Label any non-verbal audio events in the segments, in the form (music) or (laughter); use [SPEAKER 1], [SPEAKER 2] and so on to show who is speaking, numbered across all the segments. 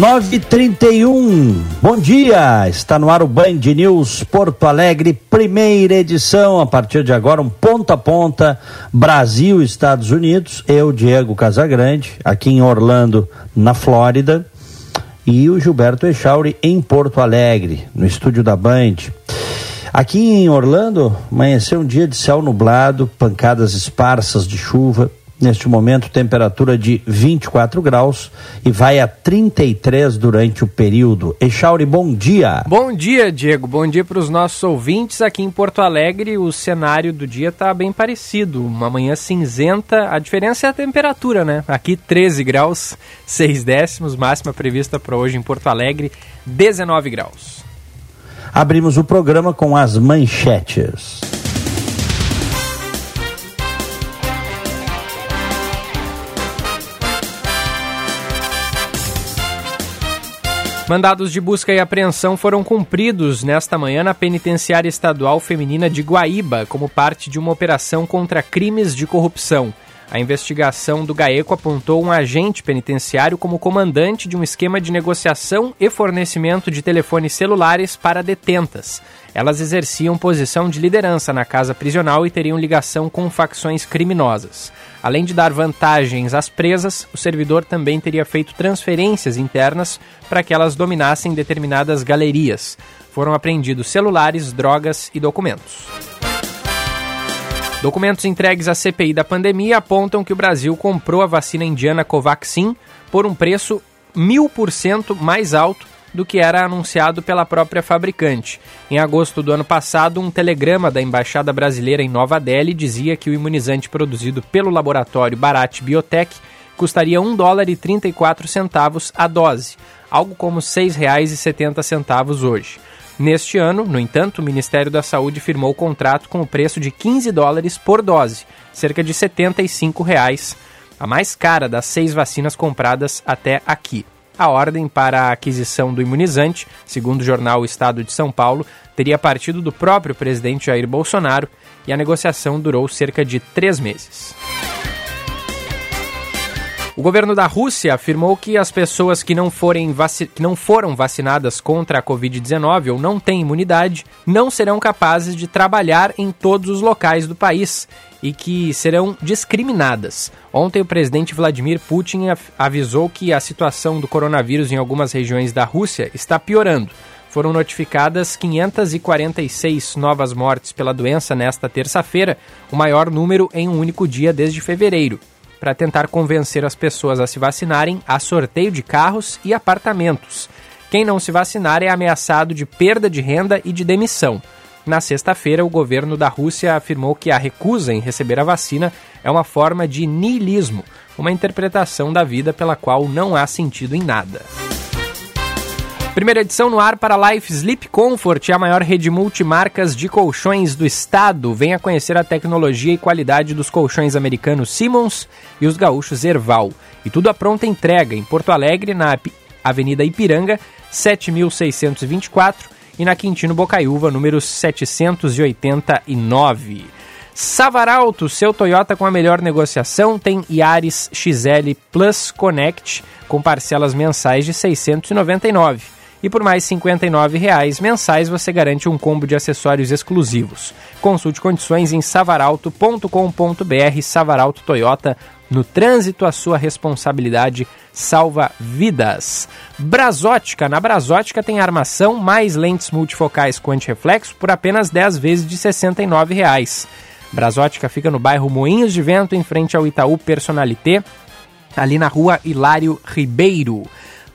[SPEAKER 1] Nove trinta e um. Bom dia, está no ar o Band News Porto Alegre, primeira edição, a partir de agora um ponta a ponta, Brasil, Estados Unidos, eu, Diego Casagrande, aqui em Orlando, na Flórida, e o Gilberto Echauri em Porto Alegre, no estúdio da Band. Aqui em Orlando, amanheceu um dia de céu nublado, pancadas esparsas de chuva, Neste momento, temperatura de 24 graus e vai a 33 durante o período. Echauri, bom dia.
[SPEAKER 2] Bom dia, Diego. Bom dia para os nossos ouvintes. Aqui em Porto Alegre, o cenário do dia está bem parecido. Uma manhã cinzenta. A diferença é a temperatura, né? Aqui 13 graus, 6 décimos. Máxima prevista para hoje em Porto Alegre, 19 graus.
[SPEAKER 1] Abrimos o programa com as manchetes.
[SPEAKER 2] Mandados de busca e apreensão foram cumpridos nesta manhã na Penitenciária Estadual Feminina de Guaíba, como parte de uma operação contra crimes de corrupção. A investigação do GAECO apontou um agente penitenciário como comandante de um esquema de negociação e fornecimento de telefones celulares para detentas. Elas exerciam posição de liderança na casa prisional e teriam ligação com facções criminosas. Além de dar vantagens às presas, o servidor também teria feito transferências internas para que elas dominassem determinadas galerias. Foram apreendidos celulares, drogas e documentos. Documentos entregues à CPI da pandemia apontam que o Brasil comprou a vacina indiana Covaxin por um preço mil por cento mais alto do que era anunciado pela própria fabricante. Em agosto do ano passado, um telegrama da Embaixada Brasileira em Nova Delhi dizia que o imunizante produzido pelo laboratório Bharat Biotech custaria 1 dólar e 34 centavos a dose, algo como R$ 6,70 hoje. Neste ano, no entanto, o Ministério da Saúde firmou o contrato com o preço de 15 dólares por dose, cerca de 75 reais, a mais cara das seis vacinas compradas até aqui. A ordem para a aquisição do imunizante, segundo o jornal o Estado de São Paulo, teria partido do próprio presidente Jair Bolsonaro e a negociação durou cerca de três meses. O governo da Rússia afirmou que as pessoas que não, forem que não foram vacinadas contra a Covid-19 ou não têm imunidade não serão capazes de trabalhar em todos os locais do país e que serão discriminadas. Ontem, o presidente Vladimir Putin avisou que a situação do coronavírus em algumas regiões da Rússia está piorando. Foram notificadas 546 novas mortes pela doença nesta terça-feira, o maior número em um único dia desde fevereiro. Para tentar convencer as pessoas a se vacinarem, há sorteio de carros e apartamentos. Quem não se vacinar é ameaçado de perda de renda e de demissão. Na sexta-feira, o governo da Rússia afirmou que a recusa em receber a vacina é uma forma de niilismo, uma interpretação da vida pela qual não há sentido em nada. Primeira edição no ar para Life Sleep Comfort, a maior rede multimarcas de colchões do estado. Venha conhecer a tecnologia e qualidade dos colchões americanos Simmons e os gaúchos Erval. E tudo à pronta entrega em Porto Alegre, na Avenida Ipiranga, 7624 e na Quintino Bocaiúva, número 789. Savaralto, seu Toyota com a melhor negociação, tem Yaris XL Plus Connect com parcelas mensais de R$ 699. E por mais R$ 59,00 mensais você garante um combo de acessórios exclusivos. Consulte condições em savaralto.com.br Savaralto Toyota, no trânsito, a sua responsabilidade salva vidas. Brasótica. Na Brasótica tem armação mais lentes multifocais com antirreflexo por apenas 10 vezes de R$ 69,00. Brasótica fica no bairro Moinhos de Vento, em frente ao Itaú Personalité, ali na rua Hilário Ribeiro.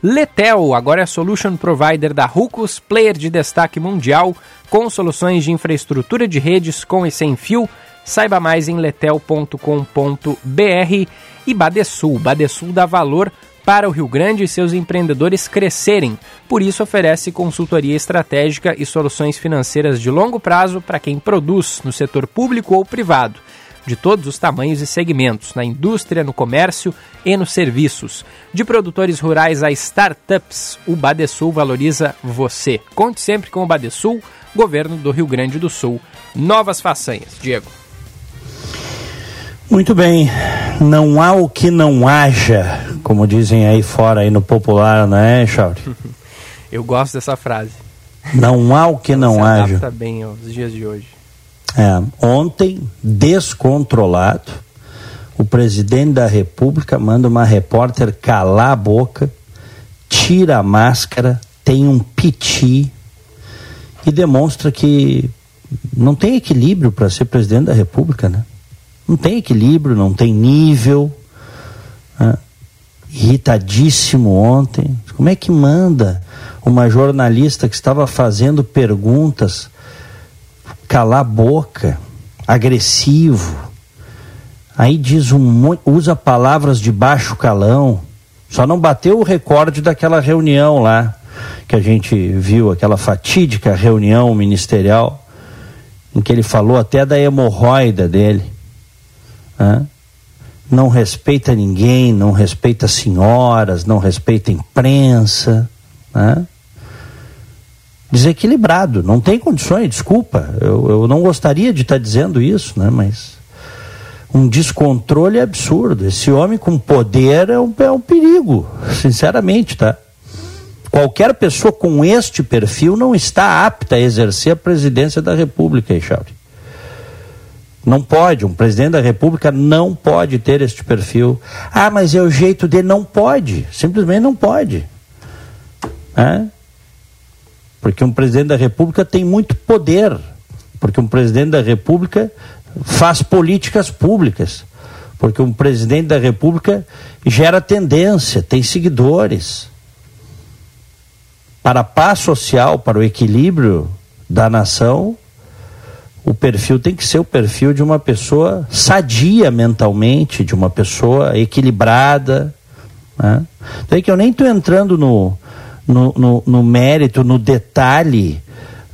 [SPEAKER 2] Letel agora é Solution Provider da Rucos, player de destaque mundial, com soluções de infraestrutura de redes com e sem fio Saiba mais em letel.com.br e Badesul. Badesul dá valor para o Rio Grande e seus empreendedores crescerem. Por isso, oferece consultoria estratégica e soluções financeiras de longo prazo para quem produz no setor público ou privado de todos os tamanhos e segmentos, na indústria, no comércio e nos serviços. De produtores rurais a startups, o Badesul valoriza você. Conte sempre com o Badesul, governo do Rio Grande do Sul. Novas façanhas. Diego.
[SPEAKER 1] Muito bem. Não há o que não haja, como dizem aí fora, aí no popular, não é, Chauri? (laughs)
[SPEAKER 2] Eu gosto dessa frase.
[SPEAKER 1] Não há o que Ela não haja.
[SPEAKER 2] bem aos dias de hoje.
[SPEAKER 1] É, ontem, descontrolado, o presidente da República manda uma repórter calar a boca, tira a máscara, tem um piti e demonstra que não tem equilíbrio para ser presidente da República, né? Não tem equilíbrio, não tem nível. Né? Irritadíssimo ontem. Como é que manda uma jornalista que estava fazendo perguntas calar a boca, agressivo. Aí diz um usa palavras de baixo calão. Só não bateu o recorde daquela reunião lá que a gente viu, aquela fatídica reunião ministerial em que ele falou até da hemorroida dele. Não respeita ninguém, não respeita senhoras, não respeita imprensa. Né? Desequilibrado, não tem condições, desculpa, eu, eu não gostaria de estar dizendo isso, né, mas um descontrole absurdo. Esse homem com poder é um, é um perigo, sinceramente, tá? Qualquer pessoa com este perfil não está apta a exercer a presidência da República, Echauri. Não pode, um presidente da República não pode ter este perfil. Ah, mas é o jeito dele, não pode, simplesmente não pode. É? Porque um presidente da República tem muito poder, porque um presidente da República faz políticas públicas, porque um presidente da República gera tendência, tem seguidores. Para a paz social, para o equilíbrio da nação, o perfil tem que ser o perfil de uma pessoa sadia mentalmente, de uma pessoa equilibrada. Né? Então é que eu nem estou entrando no, no, no, no mérito, no detalhe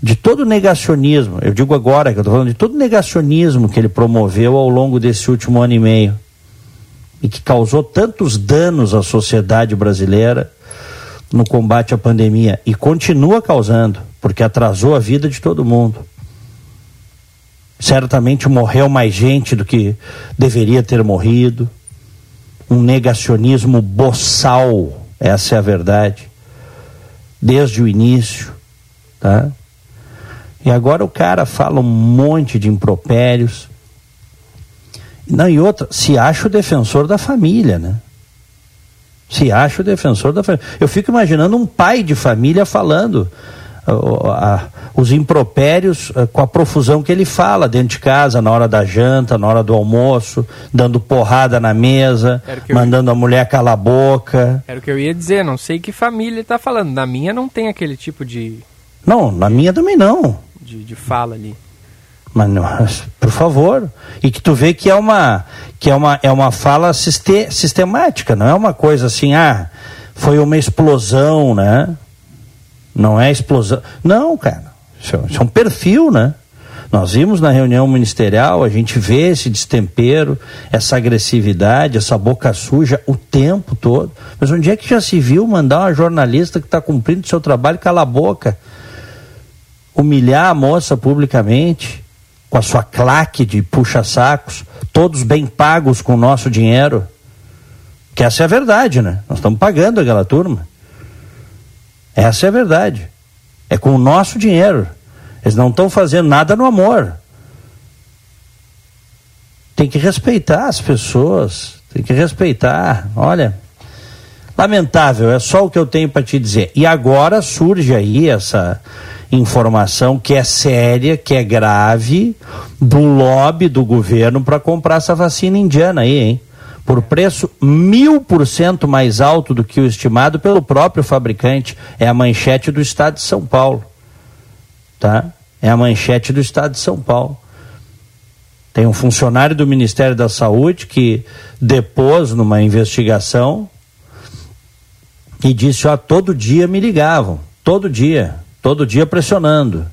[SPEAKER 1] de todo o negacionismo, eu digo agora que eu estou falando de todo o negacionismo que ele promoveu ao longo desse último ano e meio e que causou tantos danos à sociedade brasileira no combate à pandemia e continua causando, porque atrasou a vida de todo mundo. Certamente morreu mais gente do que deveria ter morrido. Um negacionismo boçal, essa é a verdade desde o início, tá? E agora o cara fala um monte de impropérios. Não, e outra, se acha o defensor da família, né? Se acha o defensor da família. Eu fico imaginando um pai de família falando os impropérios eh, com a profusão que ele fala dentro de casa, na hora da janta, na hora do almoço, dando porrada na mesa, mandando ia... a mulher calar a boca.
[SPEAKER 2] Era o que eu ia dizer, não sei que família está falando. Na minha não tem aquele tipo de.
[SPEAKER 1] Não, na minha também não.
[SPEAKER 2] De, de fala ali.
[SPEAKER 1] Mas, por favor. E que tu vê que é uma, que é uma, é uma fala sistemática, não é uma coisa assim, ah, foi uma explosão, né? Não é explosão. Não, cara. Isso, é, isso é um perfil, né? Nós vimos na reunião ministerial, a gente vê esse destempero, essa agressividade, essa boca suja o tempo todo. Mas onde é que já se viu mandar uma jornalista que está cumprindo seu trabalho calar a boca? Humilhar a moça publicamente, com a sua claque de puxa-sacos, todos bem pagos com o nosso dinheiro. Que essa é a verdade, né? Nós estamos pagando aquela turma. Essa é a verdade. É com o nosso dinheiro. Eles não estão fazendo nada no amor. Tem que respeitar as pessoas. Tem que respeitar. Olha, lamentável, é só o que eu tenho para te dizer. E agora surge aí essa informação que é séria, que é grave, do lobby do governo para comprar essa vacina indiana aí, hein? Por preço mil por cento mais alto do que o estimado pelo próprio fabricante. É a manchete do Estado de São Paulo. Tá? É a manchete do Estado de São Paulo. Tem um funcionário do Ministério da Saúde que depôs numa investigação E disse: Ó, todo dia me ligavam, todo dia, todo dia pressionando.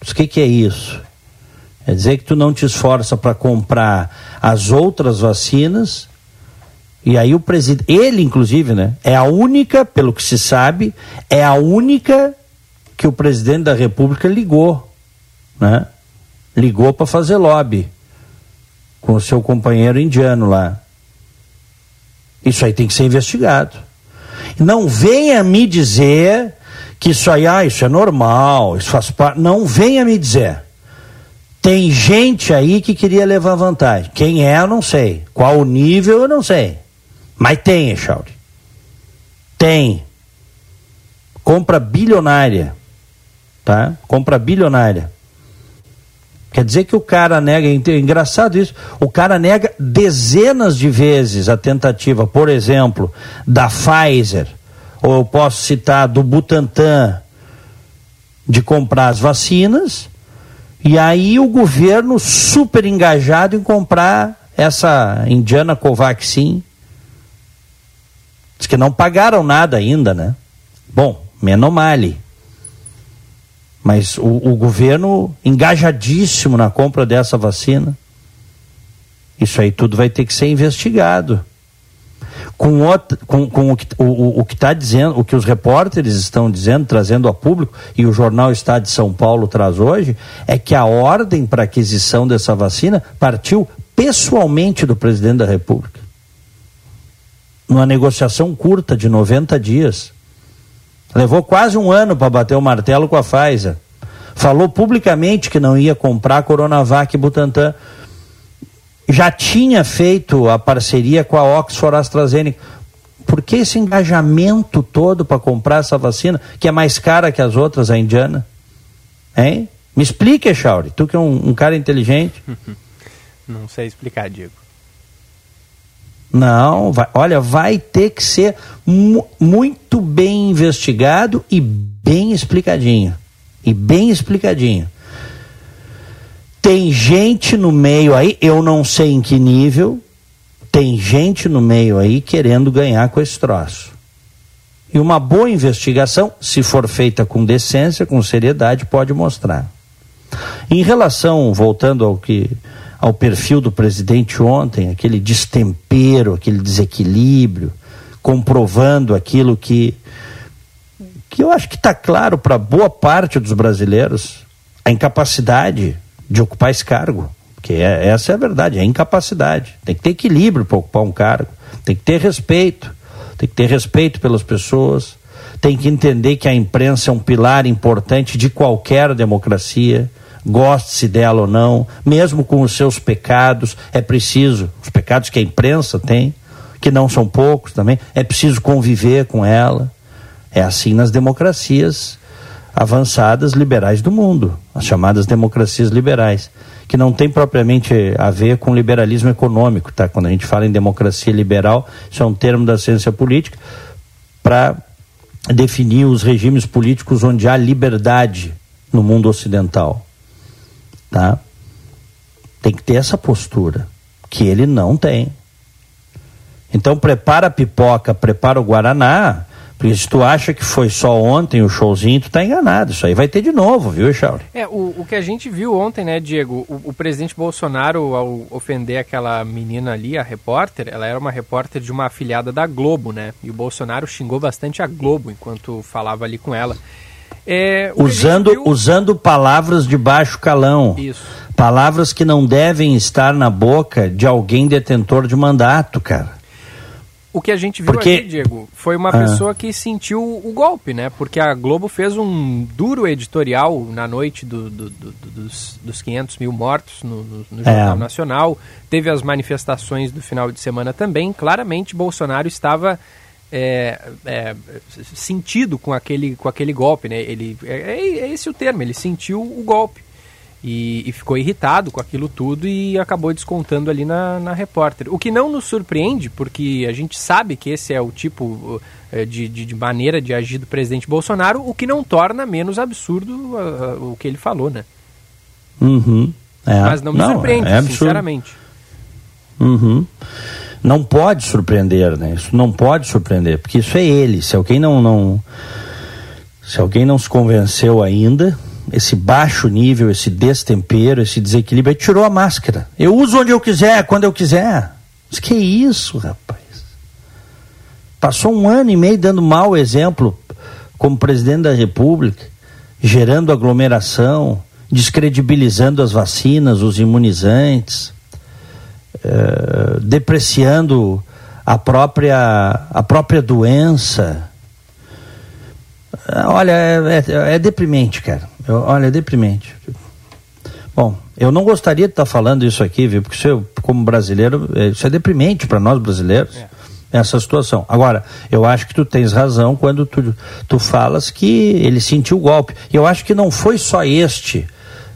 [SPEAKER 1] O que, que é isso? Quer dizer que tu não te esforça para comprar as outras vacinas. E aí o presidente, ele inclusive, né, é a única, pelo que se sabe, é a única que o presidente da República ligou, né? Ligou para fazer lobby com o seu companheiro indiano lá. Isso aí tem que ser investigado. Não venha me dizer que isso aí, ah, isso é normal, isso faz parte. Não venha me dizer. Tem gente aí que queria levar vantagem. Quem é, eu não sei. Qual o nível, eu não sei. Mas tem, Echauri. Tem. Compra bilionária. Tá? Compra bilionária. Quer dizer que o cara nega, é engraçado isso, o cara nega dezenas de vezes a tentativa, por exemplo, da Pfizer, ou eu posso citar do Butantan, de comprar as vacinas, e aí o governo super engajado em comprar essa indiana Covaxin. Diz que não pagaram nada ainda, né? Bom, menomale mas o, o governo engajadíssimo na compra dessa vacina. Isso aí tudo vai ter que ser investigado. Com, outro, com, com o que o, o que está dizendo, o que os repórteres estão dizendo, trazendo a público, e o jornal Estado de São Paulo traz hoje, é que a ordem para aquisição dessa vacina partiu pessoalmente do presidente da República. Numa negociação curta de 90 dias. Levou quase um ano para bater o martelo com a Pfizer. Falou publicamente que não ia comprar Coronavac Butantan. Já tinha feito a parceria com a Oxford AstraZeneca. Por que esse engajamento todo para comprar essa vacina, que é mais cara que as outras, a indiana? Hein? Me explique, Chauri, tu que é um, um cara inteligente. (laughs)
[SPEAKER 2] Não sei explicar, Diego.
[SPEAKER 1] Não, vai, olha, vai ter que ser mu muito bem investigado e bem explicadinho. E bem explicadinho. Tem gente no meio aí, eu não sei em que nível, tem gente no meio aí querendo ganhar com esse troço. E uma boa investigação, se for feita com decência, com seriedade, pode mostrar. Em relação, voltando ao que ao perfil do presidente ontem, aquele destempero, aquele desequilíbrio, comprovando aquilo que, que eu acho que está claro para boa parte dos brasileiros, a incapacidade de ocupar esse cargo. Que é, essa é a verdade, é a incapacidade. Tem que ter equilíbrio para ocupar um cargo, tem que ter respeito, tem que ter respeito pelas pessoas, tem que entender que a imprensa é um pilar importante de qualquer democracia goste-se dela ou não, mesmo com os seus pecados, é preciso, os pecados que a imprensa tem, que não são poucos também, é preciso conviver com ela. É assim nas democracias avançadas liberais do mundo, as chamadas democracias liberais, que não tem propriamente a ver com liberalismo econômico, tá? Quando a gente fala em democracia liberal, isso é um termo da ciência política para definir os regimes políticos onde há liberdade no mundo ocidental tá? Tem que ter essa postura, que ele não tem. Então prepara a pipoca, prepara o Guaraná, porque se tu acha que foi só ontem o showzinho, tu tá enganado. Isso aí vai ter de novo, viu, Chauri?
[SPEAKER 2] É, o, o que a gente viu ontem, né, Diego, o, o, presidente Bolsonaro, ao ofender aquela menina ali, a repórter, ela era uma repórter de uma afiliada da Globo, né? E o Bolsonaro xingou bastante a Globo enquanto falava ali com ela.
[SPEAKER 1] É, usando, viu... usando palavras de baixo calão.
[SPEAKER 2] Isso.
[SPEAKER 1] Palavras que não devem estar na boca de alguém detentor de mandato, cara.
[SPEAKER 2] O que a gente viu Porque... aqui, Diego, foi uma ah. pessoa que sentiu o golpe, né? Porque a Globo fez um duro editorial na noite do, do, do, dos, dos 500 mil mortos no, no, no Jornal é. Nacional. Teve as manifestações do final de semana também. Claramente, Bolsonaro estava é, é, sentido com aquele, com aquele golpe, né? Ele, é, é, é esse o termo, ele sentiu o golpe. E, e, ficou irritado com aquilo tudo e acabou descontando ali na, na repórter. O que não nos surpreende, porque a gente sabe que esse é o tipo é, de, de, de maneira de agir do presidente Bolsonaro, o que não torna menos absurdo uh, uh, o que ele falou, né?
[SPEAKER 1] Uhum.
[SPEAKER 2] É. Mas não me não, surpreende, é sinceramente.
[SPEAKER 1] Uhum. não pode surpreender, né? Isso não pode surpreender, porque isso é ele. Se alguém não, não se alguém não se convenceu ainda, esse baixo nível, esse destempero, esse desequilíbrio, ele tirou a máscara. Eu uso onde eu quiser, quando eu quiser. Mas que isso, rapaz? Passou um ano e meio dando mau exemplo como presidente da República, gerando aglomeração, descredibilizando as vacinas, os imunizantes, eh, depreciando a própria, a própria doença. Olha, é, é, é deprimente, cara. Eu, olha, é deprimente. Bom, eu não gostaria de estar falando isso aqui, viu? Porque isso, como brasileiro, é, isso é deprimente para nós brasileiros. É. Essa situação. Agora, eu acho que tu tens razão quando tu, tu falas que ele sentiu o golpe. Eu acho que não foi só este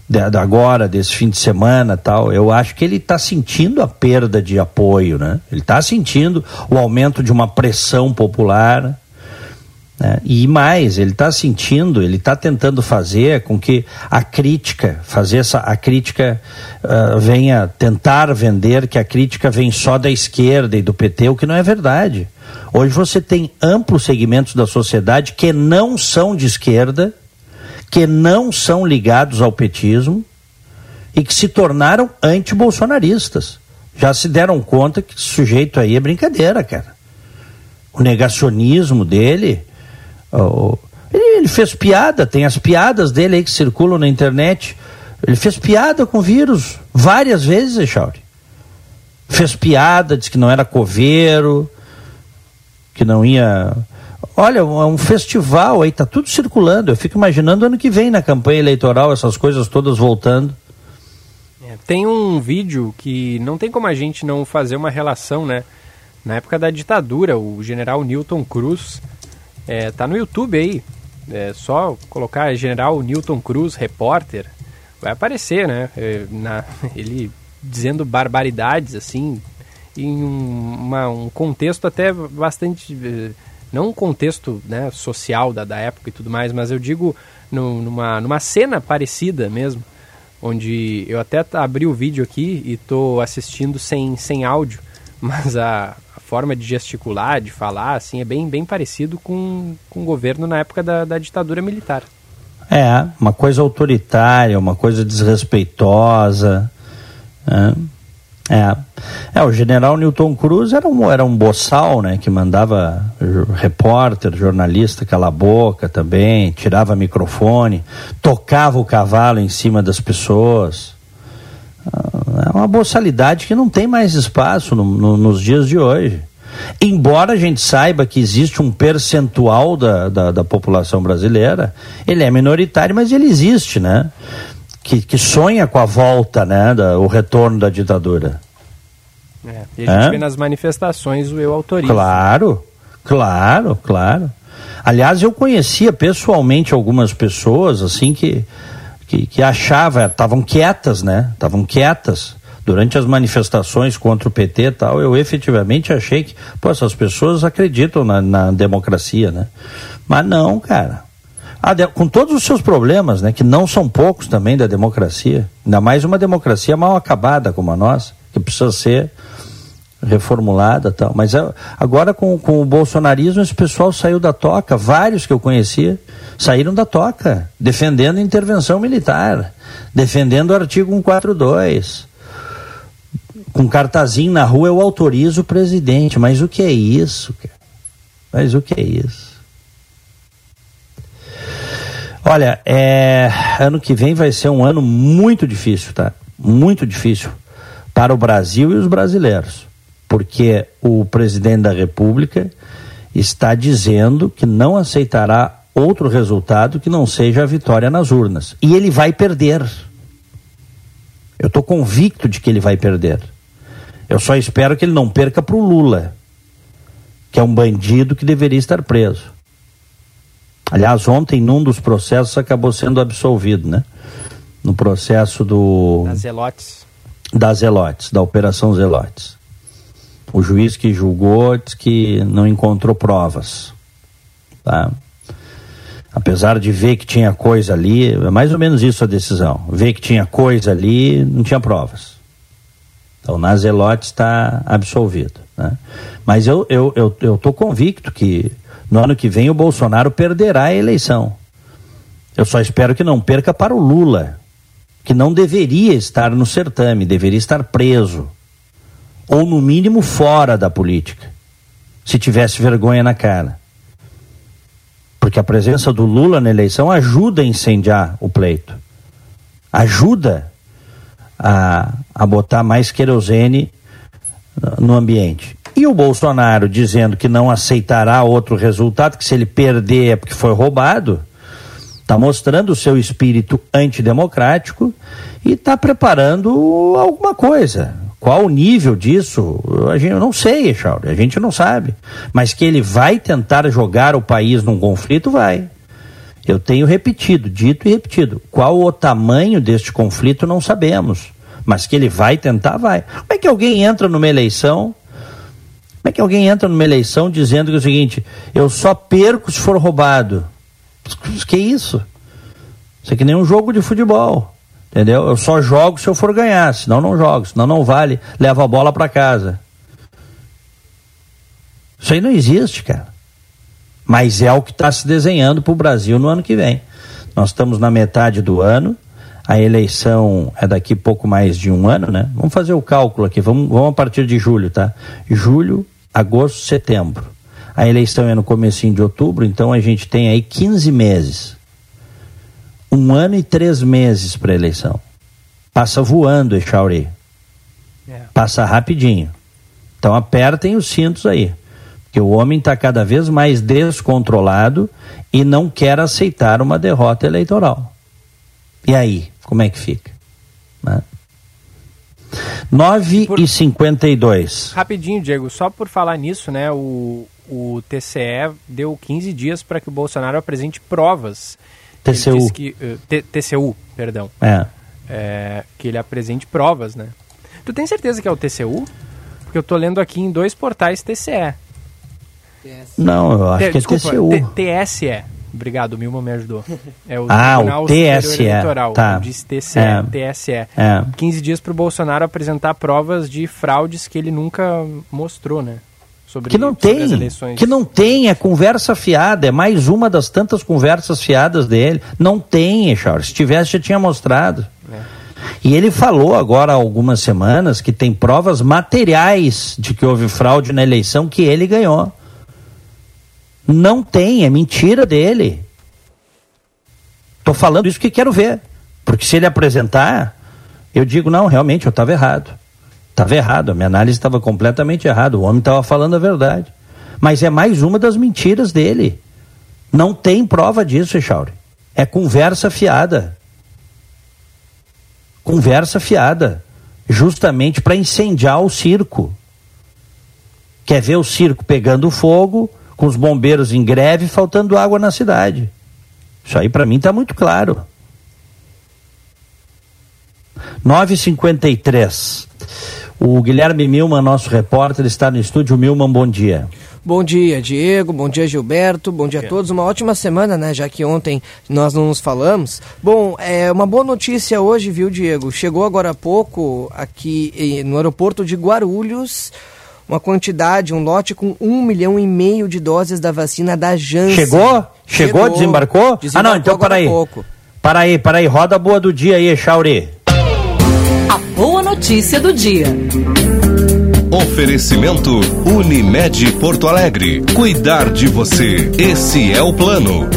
[SPEAKER 1] de agora, desse fim de semana tal. Eu acho que ele está sentindo a perda de apoio, né? Ele está sentindo o aumento de uma pressão popular né? E mais, ele está sentindo, ele está tentando fazer com que a crítica, fazer essa, a crítica uh, venha tentar vender que a crítica vem só da esquerda e do PT, o que não é verdade. Hoje você tem amplos segmentos da sociedade que não são de esquerda, que não são ligados ao petismo e que se tornaram anti-bolsonaristas. Já se deram conta que esse sujeito aí é brincadeira, cara. O negacionismo dele ele, fez piada, tem as piadas dele aí que circulam na internet. Ele fez piada com vírus várias vezes, Echauri. Fez piada, disse que não era coveiro, que não ia. Olha, é um festival aí, tá tudo circulando. Eu fico imaginando ano que vem na campanha eleitoral, essas coisas todas voltando.
[SPEAKER 2] É, tem um vídeo que não tem como a gente não fazer uma relação, né? Na época da ditadura, o general Newton Cruz é, tá no YouTube aí. É só colocar General Newton Cruz, repórter. Vai aparecer, né? É, na, (laughs) ele dizendo barbaridades, assim, em um, uma, um contexto até bastante. É, não um contexto né, social da, da época e tudo mais, mas eu digo no, numa, numa cena parecida mesmo, onde eu até abri o vídeo aqui e tô assistindo sem, sem áudio, (laughs) mas a, forma de gesticular, de falar, assim, é bem, bem parecido com, com o governo na época da, da ditadura militar.
[SPEAKER 1] É, uma coisa autoritária, uma coisa desrespeitosa. Né? É. é, o general Newton Cruz era um, era um boçal, né, que mandava repórter, jornalista calar a boca também, tirava microfone, tocava o cavalo em cima das pessoas. É uma boçalidade que não tem mais espaço no, no, nos dias de hoje. Embora a gente saiba que existe um percentual da, da, da, população brasileira, ele é minoritário, mas ele existe, né? Que, que sonha com a volta, né? Da, o retorno da ditadura.
[SPEAKER 2] É, e a gente é? vê nas manifestações o eu autorizo.
[SPEAKER 1] Claro, claro, claro. Aliás, eu conhecia pessoalmente algumas pessoas, assim, que que, que achava, estavam quietas, né? Estavam quietas. Durante as manifestações contra o PT e tal, eu efetivamente achei que, pô, essas pessoas acreditam na, na democracia, né? Mas não, cara. De, com todos os seus problemas, né? Que não são poucos também da democracia. Ainda mais uma democracia mal acabada como a nossa, que precisa ser reformulada tal. Mas é, agora com, com o bolsonarismo esse pessoal saiu da toca, vários que eu conhecia saíram da toca, defendendo intervenção militar, defendendo o artigo 142. Com cartazinho na rua eu autorizo o presidente, mas o que é isso? Mas o que é isso? Olha, é, ano que vem vai ser um ano muito difícil, tá? Muito difícil para o Brasil e os brasileiros porque o presidente da República está dizendo que não aceitará outro resultado que não seja a vitória nas urnas. E ele vai perder. Eu estou convicto de que ele vai perder. Eu só espero que ele não perca para o Lula, que é um bandido que deveria estar preso. Aliás, ontem, num dos processos, acabou sendo absolvido, né? No processo do.
[SPEAKER 2] Das Zelotes.
[SPEAKER 1] Das Zelotes, da Operação Zelotes. O juiz que julgou disse que não encontrou provas. Tá? Apesar de ver que tinha coisa ali, é mais ou menos isso a decisão. Ver que tinha coisa ali, não tinha provas. Então, Nazelotti está absolvido. Né? Mas eu estou eu, eu, eu convicto que no ano que vem o Bolsonaro perderá a eleição. Eu só espero que não perca para o Lula, que não deveria estar no certame, deveria estar preso. Ou, no mínimo, fora da política, se tivesse vergonha na cara. Porque a presença do Lula na eleição ajuda a incendiar o pleito, ajuda a, a botar mais querosene no ambiente. E o Bolsonaro dizendo que não aceitará outro resultado, que se ele perder é porque foi roubado, está mostrando o seu espírito antidemocrático e está preparando alguma coisa. Qual o nível disso? A gente não sei, Chauri, a gente não sabe. Mas que ele vai tentar jogar o país num conflito, vai. Eu tenho repetido, dito e repetido. Qual o tamanho deste conflito, não sabemos. Mas que ele vai tentar, vai. Como é que alguém entra numa eleição como é que alguém entra numa eleição dizendo que é o seguinte, eu só perco se for roubado? Que isso? Isso é que nem um jogo de futebol. Entendeu? Eu só jogo se eu for ganhar, senão não jogo, senão não vale, leva a bola para casa. Isso aí não existe, cara. Mas é o que está se desenhando para o Brasil no ano que vem. Nós estamos na metade do ano, a eleição é daqui pouco mais de um ano, né? Vamos fazer o cálculo aqui, vamos, vamos a partir de julho, tá? Julho, agosto, setembro. A eleição é no comecinho de outubro, então a gente tem aí 15 meses. Um ano e três meses para a eleição. Passa voando, Echauri. É. Passa rapidinho. Então apertem os cintos aí. Porque o homem está cada vez mais descontrolado e não quer aceitar uma derrota eleitoral. E aí, como é que fica? Né? 9 por... e 52.
[SPEAKER 2] Rapidinho, Diego, só por falar nisso, né? O, o TCE deu 15 dias para que o Bolsonaro apresente provas.
[SPEAKER 1] TCU.
[SPEAKER 2] Que, uh, eh, TCU, perdão.
[SPEAKER 1] É.
[SPEAKER 2] é. Que ele apresente provas, né? Tu tem certeza que é o TCU? Porque eu tô lendo aqui em dois portais TCE.
[SPEAKER 1] Não, eu acho T que é desculpa, TCU.
[SPEAKER 2] TSE. Obrigado, o Milma me ajudou.
[SPEAKER 1] É o ah, Tribunal o TSE. Eleitoral. Tá.
[SPEAKER 2] Disse TSE, é. TSE. É. 15 dias para o Bolsonaro apresentar provas de fraudes que ele nunca mostrou, né?
[SPEAKER 1] Sobre, que não tem, que não tem, é conversa fiada, é mais uma das tantas conversas fiadas dele. Não tem, Charles. Se tivesse, já tinha mostrado. É. E ele falou agora há algumas semanas que tem provas materiais de que houve fraude na eleição que ele ganhou. Não tem, é mentira dele. Estou falando isso que quero ver. Porque se ele apresentar, eu digo, não, realmente eu estava errado. Estava errado, a minha análise estava completamente errada. O homem estava falando a verdade. Mas é mais uma das mentiras dele. Não tem prova disso, Echauri. É conversa fiada. Conversa fiada. Justamente para incendiar o circo. Quer ver o circo pegando fogo, com os bombeiros em greve, faltando água na cidade. Isso aí para mim está muito claro. 9h53. O Guilherme Milman, nosso repórter, está no estúdio. Milman, bom dia.
[SPEAKER 3] Bom dia, Diego. Bom dia, Gilberto. Bom dia a todos. Uma ótima semana, né? Já que ontem nós não nos falamos. Bom, é uma boa notícia hoje, viu, Diego? Chegou agora há pouco aqui no aeroporto de Guarulhos uma quantidade, um lote com um milhão e meio de doses da vacina da Janssen.
[SPEAKER 1] Chegou? Chegou? Chegou desembarcou? desembarcou? Ah, não, então para aí. Pouco. Para aí, para aí. Roda boa do dia aí, Chauri.
[SPEAKER 4] Boa notícia do dia.
[SPEAKER 5] Oferecimento Unimed Porto Alegre. Cuidar de você. Esse é o plano.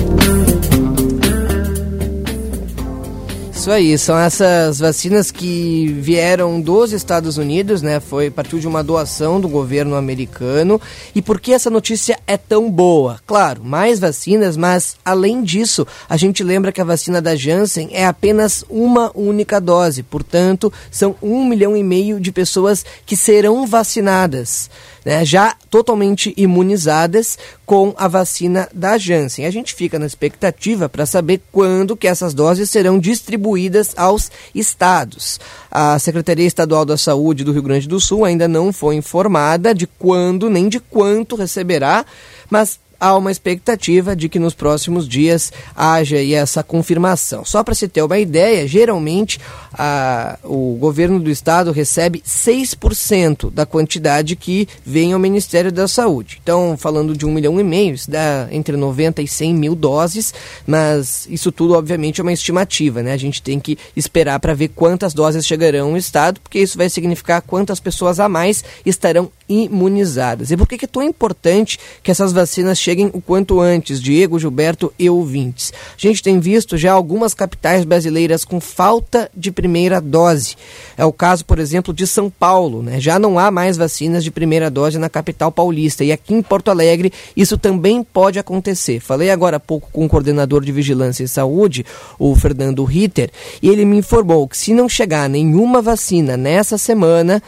[SPEAKER 3] Isso aí, são essas vacinas que vieram dos Estados Unidos, né? Foi partiu de uma doação do governo americano. E por que essa notícia é tão boa? Claro, mais vacinas, mas além disso, a gente lembra que a vacina da Janssen é apenas uma única dose. Portanto, são um milhão e meio de pessoas que serão vacinadas né, já totalmente imunizadas com a vacina da Janssen. A gente fica na expectativa para saber quando que essas doses serão distribuídas aos estados. A Secretaria Estadual da Saúde do Rio Grande do Sul ainda não foi informada de quando nem de quanto receberá, mas há uma expectativa de que nos próximos dias haja essa confirmação. Só para se ter uma ideia, geralmente a, o governo do estado recebe 6% da quantidade que vem ao Ministério da Saúde. Então, falando de um milhão e meio, isso dá entre 90 e 100 mil doses, mas isso tudo, obviamente, é uma estimativa, né? A gente tem que esperar para ver quantas doses chegarão ao estado, porque isso vai significar quantas pessoas a mais estarão imunizadas. E por que, que é tão importante que essas vacinas cheguem o quanto antes, Diego, Gilberto e ouvintes? A gente tem visto já algumas capitais brasileiras com falta de primeira dose. É o caso, por exemplo, de São Paulo. Né? Já não há mais vacinas de primeira dose na capital paulista. E aqui em Porto Alegre isso também pode acontecer. Falei agora há pouco com o coordenador de Vigilância e Saúde, o Fernando Ritter, e ele me informou que se não chegar nenhuma vacina nessa semana,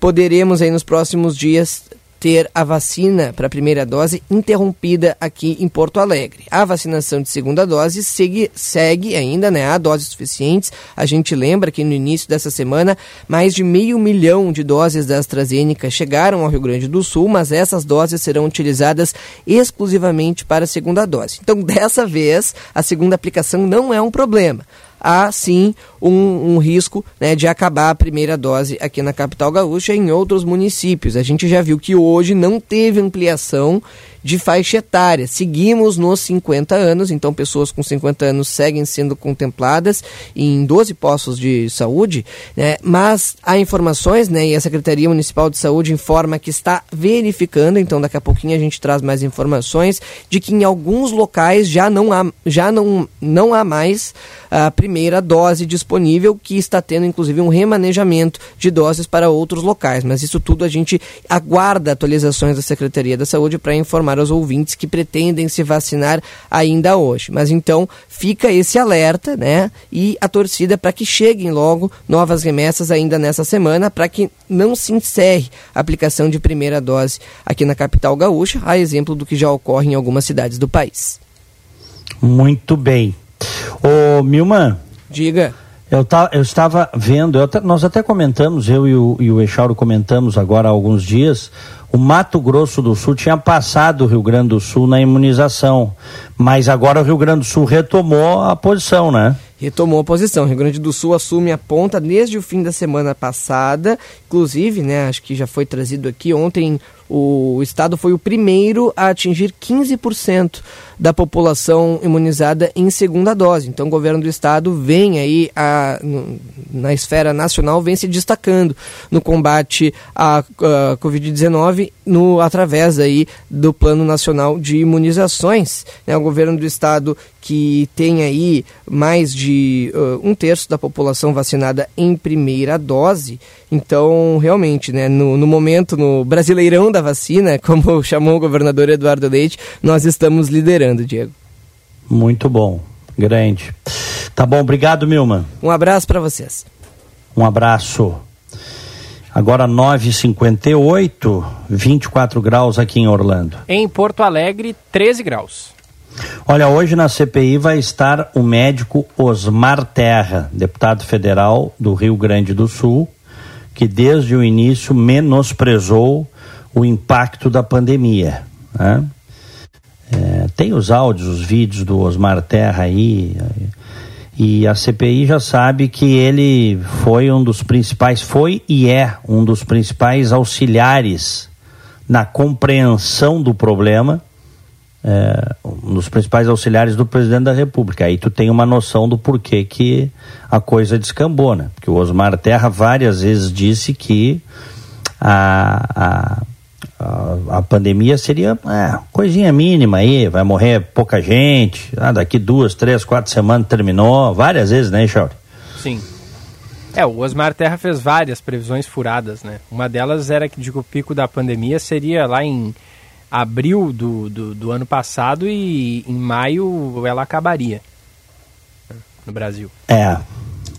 [SPEAKER 3] poderemos aí nos próximos dias ter a vacina para a primeira dose interrompida aqui em Porto Alegre. A vacinação de segunda dose segue, segue ainda, né? Há doses suficientes. A gente lembra que no início dessa semana, mais de meio milhão de doses da AstraZeneca chegaram ao Rio Grande do Sul, mas essas doses serão utilizadas exclusivamente para a segunda dose. Então, (laughs) dessa vez, a segunda aplicação não é um problema há sim um, um risco né, de acabar a primeira dose aqui na capital gaúcha e em outros municípios. A gente já viu que hoje não teve ampliação de faixa etária. Seguimos nos 50 anos, então pessoas com 50 anos seguem sendo contempladas em 12 postos de saúde, né, mas há informações, né, e a Secretaria Municipal de Saúde informa que está verificando, então daqui a pouquinho a gente traz mais informações, de que em alguns locais já não há, já não, não há mais a primeira dose disponível, que está tendo inclusive um remanejamento de doses para outros locais. Mas isso tudo a gente aguarda atualizações da Secretaria da Saúde para informar aos ouvintes que pretendem se vacinar ainda hoje. Mas então fica esse alerta, né? E a torcida para que cheguem logo novas remessas ainda nessa semana, para que não se encerre a aplicação de primeira dose aqui na capital gaúcha, a exemplo do que já ocorre em algumas cidades do país.
[SPEAKER 1] Muito bem. Ô, Milman.
[SPEAKER 3] Diga.
[SPEAKER 1] Eu, tá, eu estava vendo, eu nós até comentamos, eu e o, e o Echauro comentamos agora há alguns dias, o Mato Grosso do Sul tinha passado o Rio Grande do Sul na imunização, mas agora o Rio Grande do Sul retomou a posição, né?
[SPEAKER 3] retomou a posição. O Rio Grande do Sul assume a ponta desde o fim da semana passada. Inclusive, né, acho que já foi trazido aqui ontem, o estado foi o primeiro a atingir 15% da população imunizada em segunda dose. Então, o governo do estado vem aí a, na esfera nacional vem se destacando no combate à, à Covid-19 no através aí do Plano Nacional de Imunizações. Né? O governo do estado que tem aí mais de uh, um terço da população vacinada em primeira dose. Então, realmente, né, no, no, momento, no brasileirão da vacina, (laughs) como chamou o governador Eduardo Leite, nós estamos liderando, Diego.
[SPEAKER 1] Muito bom, grande. Tá bom, obrigado, Milman.
[SPEAKER 3] Um abraço para vocês.
[SPEAKER 1] Um abraço. Agora 9h58, 24 graus aqui em Orlando.
[SPEAKER 2] Em Porto Alegre, 13 graus.
[SPEAKER 1] Olha, hoje na CPI vai estar o médico Osmar Terra, deputado federal do Rio Grande do Sul, que desde o início menosprezou o impacto da pandemia. Né? É, tem os áudios, os vídeos do Osmar Terra aí, e a CPI já sabe que ele foi um dos principais, foi e é um dos principais auxiliares na compreensão do problema é, um dos principais auxiliares do presidente da República. Aí tu tem uma noção do porquê que a coisa descambou, né? Porque o Osmar Terra várias vezes disse que a, a, a, a pandemia seria é, coisinha mínima aí, vai morrer pouca gente, ah, daqui duas, três, quatro semanas terminou, várias vezes, né, Chauri?
[SPEAKER 2] Sim. É, o Osmar Terra fez várias previsões furadas, né? Uma delas era que que o pico da pandemia seria lá em abril do, do, do, ano passado e em maio ela acabaria no Brasil.
[SPEAKER 1] É,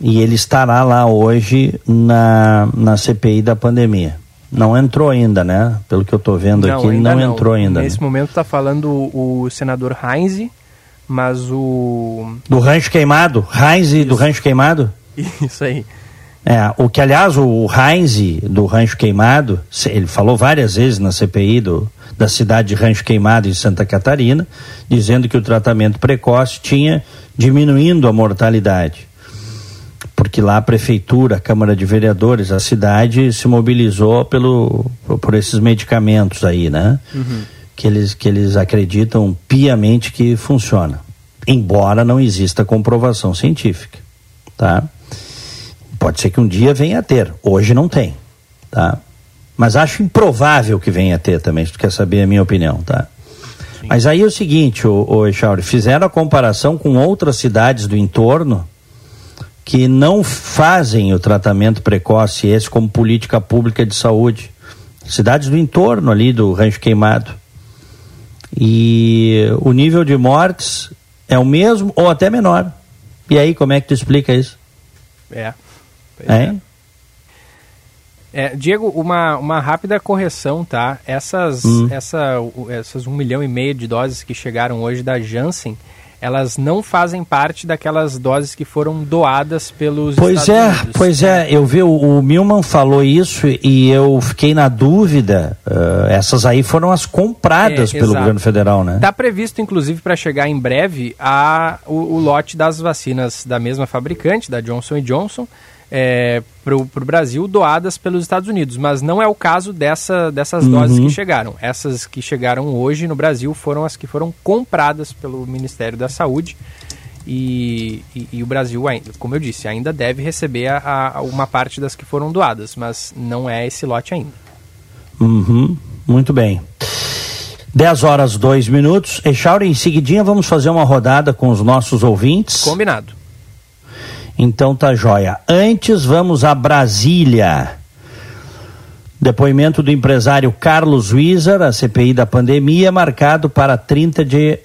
[SPEAKER 1] e ele estará lá hoje na, na CPI da pandemia. Não entrou ainda, né? Pelo que eu estou vendo não, aqui, não, não, entrou ainda.
[SPEAKER 2] Nesse
[SPEAKER 1] né?
[SPEAKER 2] momento está falando o, o senador Heinz, mas o...
[SPEAKER 1] Do Rancho Queimado? Heinz do Rancho Queimado? (laughs)
[SPEAKER 2] Isso aí.
[SPEAKER 1] É, o que, aliás, o Heinz, do Rancho Queimado, ele falou várias vezes na CPI do, da cidade de Rancho Queimado, em Santa Catarina, dizendo que o tratamento precoce tinha diminuindo a mortalidade. Porque lá a prefeitura, a Câmara de Vereadores, a cidade se mobilizou pelo, por esses medicamentos aí, né? Uhum. Que, eles, que eles acreditam piamente que funciona. Embora não exista comprovação científica, tá? Pode ser que um dia venha a ter, hoje não tem, tá? Mas acho improvável que venha a ter também, se tu quer saber a minha opinião, tá? Sim. Mas aí é o seguinte, o, o Echauri, fizeram a comparação com outras cidades do entorno que não fazem o tratamento precoce, esse como política pública de saúde. Cidades do entorno ali do Rancho Queimado. E o nível de mortes é o mesmo ou até menor. E aí, como é que tu explica isso?
[SPEAKER 2] É. É. é. Diego, uma, uma rápida correção, tá? Essas, hum. essa, essas um milhão e meio de doses que chegaram hoje da Janssen, elas não fazem parte daquelas doses que foram doadas pelos
[SPEAKER 1] pois
[SPEAKER 2] Estados
[SPEAKER 1] é,
[SPEAKER 2] Unidos.
[SPEAKER 1] Pois é, eu vi, o, o Milman falou isso e eu fiquei na dúvida. Uh, essas aí foram as compradas é, pelo exato. governo federal, né?
[SPEAKER 2] Está previsto, inclusive, para chegar em breve a, o, o lote das vacinas da mesma fabricante, da Johnson Johnson, é, para o Brasil doadas pelos Estados Unidos, mas não é o caso dessa, dessas uhum. doses que chegaram. Essas que chegaram hoje no Brasil foram as que foram compradas pelo Ministério da Saúde. E, e, e o Brasil, como eu disse, ainda deve receber a, a, uma parte das que foram doadas, mas não é esse lote ainda.
[SPEAKER 1] Uhum. Muito bem. 10 horas 2 minutos. Echauri, em seguidinha vamos fazer uma rodada com os nossos ouvintes.
[SPEAKER 2] Combinado.
[SPEAKER 1] Então tá joia. Antes vamos a Brasília. Depoimento do empresário Carlos Wieser, a CPI da pandemia, marcado para 30 de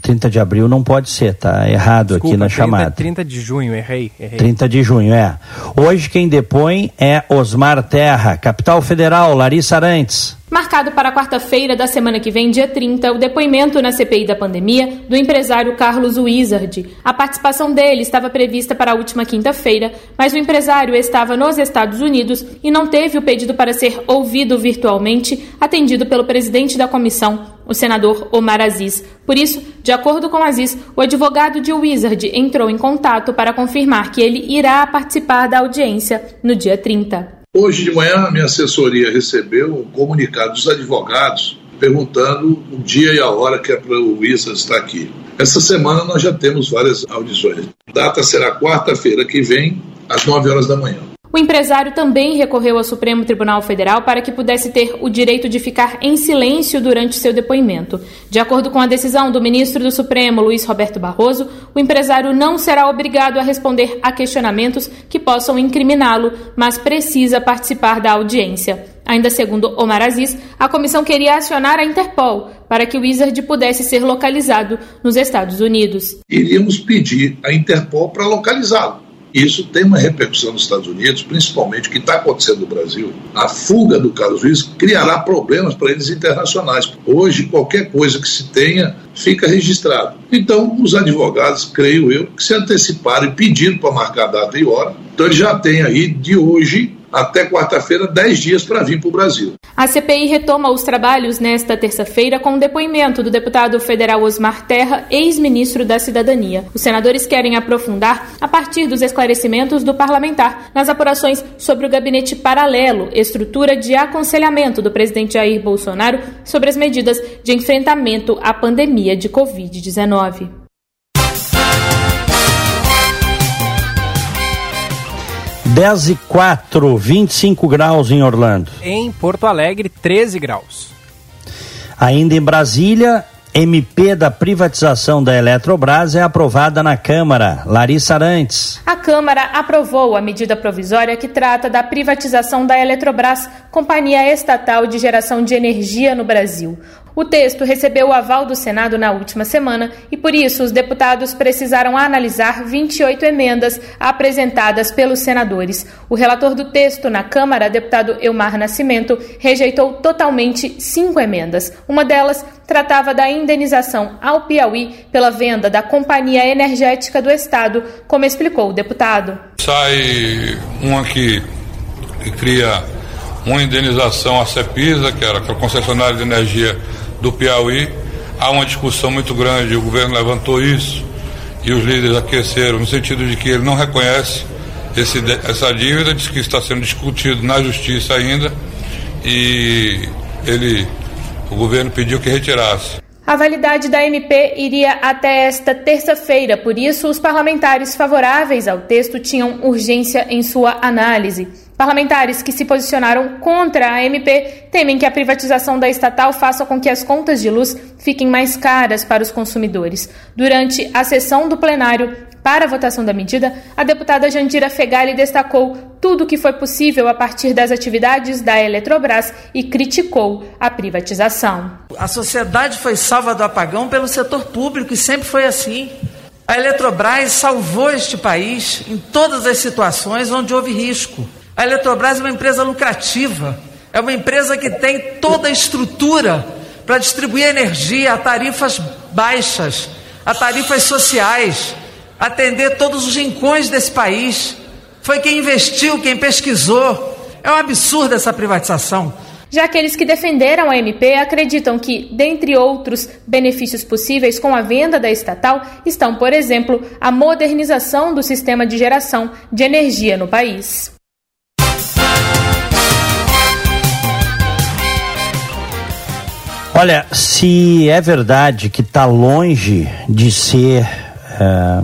[SPEAKER 1] 30 de abril não pode ser, tá errado Desculpa, aqui na 30, chamada.
[SPEAKER 2] 30 de junho, errei, errei.
[SPEAKER 1] 30 de junho, é. Hoje quem depõe é Osmar Terra, capital federal, Larissa Arantes.
[SPEAKER 6] Marcado para quarta-feira da semana que vem, dia 30, o depoimento na CPI da pandemia do empresário Carlos Wizard. A participação dele estava prevista para a última quinta-feira, mas o empresário estava nos Estados Unidos e não teve o pedido para ser ouvido virtualmente, atendido pelo presidente da comissão, o senador Omar Aziz. Por isso, de acordo com Aziz, o advogado de Wizard entrou em contato para confirmar que ele irá participar da audiência no dia 30.
[SPEAKER 7] Hoje de manhã, minha assessoria recebeu um comunicado dos advogados perguntando o dia e a hora que é para o Wizard estar aqui. Essa semana nós já temos várias audições. A data será quarta-feira que vem, às 9 horas da manhã.
[SPEAKER 6] O empresário também recorreu ao Supremo Tribunal Federal para que pudesse ter o direito de ficar em silêncio durante seu depoimento. De acordo com a decisão do ministro do Supremo, Luiz Roberto Barroso, o empresário não será obrigado a responder a questionamentos que possam incriminá-lo, mas precisa participar da audiência. Ainda segundo Omar Aziz, a comissão queria acionar a Interpol para que o Wizard pudesse ser localizado nos Estados Unidos.
[SPEAKER 7] Iríamos pedir à Interpol para localizá-lo isso tem uma repercussão nos Estados Unidos, principalmente o que está acontecendo no Brasil. A fuga do Carlos Luiz criará problemas para eles internacionais. Hoje, qualquer coisa que se tenha fica registrado. Então, os advogados, creio eu, que se anteciparam e pediram para marcar data e hora. Então, ele já tem aí, de hoje até quarta-feira, 10 dias para vir para o Brasil.
[SPEAKER 6] A CPI retoma os trabalhos nesta terça-feira com o depoimento do deputado federal Osmar Terra, ex-ministro da Cidadania. Os senadores querem aprofundar, a partir dos esclarecimentos do parlamentar, nas apurações sobre o gabinete paralelo, estrutura de aconselhamento do presidente Jair Bolsonaro sobre as medidas de enfrentamento à pandemia de Covid-19.
[SPEAKER 1] 10 e 4, 25 graus em Orlando.
[SPEAKER 2] Em Porto Alegre, 13 graus.
[SPEAKER 1] Ainda em Brasília, MP da privatização da Eletrobras é aprovada na Câmara. Larissa Arantes.
[SPEAKER 6] A Câmara aprovou a medida provisória que trata da privatização da Eletrobras, companhia estatal de geração de energia no Brasil. O texto recebeu o aval do Senado na última semana e, por isso, os deputados precisaram analisar 28 emendas apresentadas pelos senadores. O relator do texto na Câmara, deputado Elmar Nascimento, rejeitou totalmente cinco emendas. Uma delas tratava da indenização ao Piauí pela venda da Companhia Energética do Estado, como explicou o deputado.
[SPEAKER 8] Sai um aqui que cria uma indenização à CEPISA, que era a concessionária de energia do Piauí. Há uma discussão muito grande, o governo levantou isso e os líderes aqueceram no sentido de que ele não reconhece esse, essa dívida, diz que está sendo discutido na justiça ainda e ele, o governo pediu que retirasse.
[SPEAKER 6] A validade da MP iria até esta terça-feira, por isso os parlamentares favoráveis ao texto tinham urgência em sua análise. Parlamentares que se posicionaram contra a MP temem que a privatização da estatal faça com que as contas de luz fiquem mais caras para os consumidores. Durante a sessão do plenário para a votação da medida, a deputada Jandira Fegali destacou tudo o que foi possível a partir das atividades da Eletrobras e criticou a privatização.
[SPEAKER 9] A sociedade foi salva do apagão pelo setor público e sempre foi assim. A Eletrobras salvou este país em todas as situações onde houve risco. A Eletrobras é uma empresa lucrativa, é uma empresa que tem toda a estrutura para distribuir energia a tarifas baixas, a tarifas sociais, atender todos os rincões desse país. Foi quem investiu, quem pesquisou. É um absurdo essa privatização.
[SPEAKER 6] Já aqueles que defenderam a MP acreditam que, dentre outros benefícios possíveis com a venda da estatal, estão, por exemplo, a modernização do sistema de geração de energia no país.
[SPEAKER 1] Olha, se é verdade que está longe de ser é,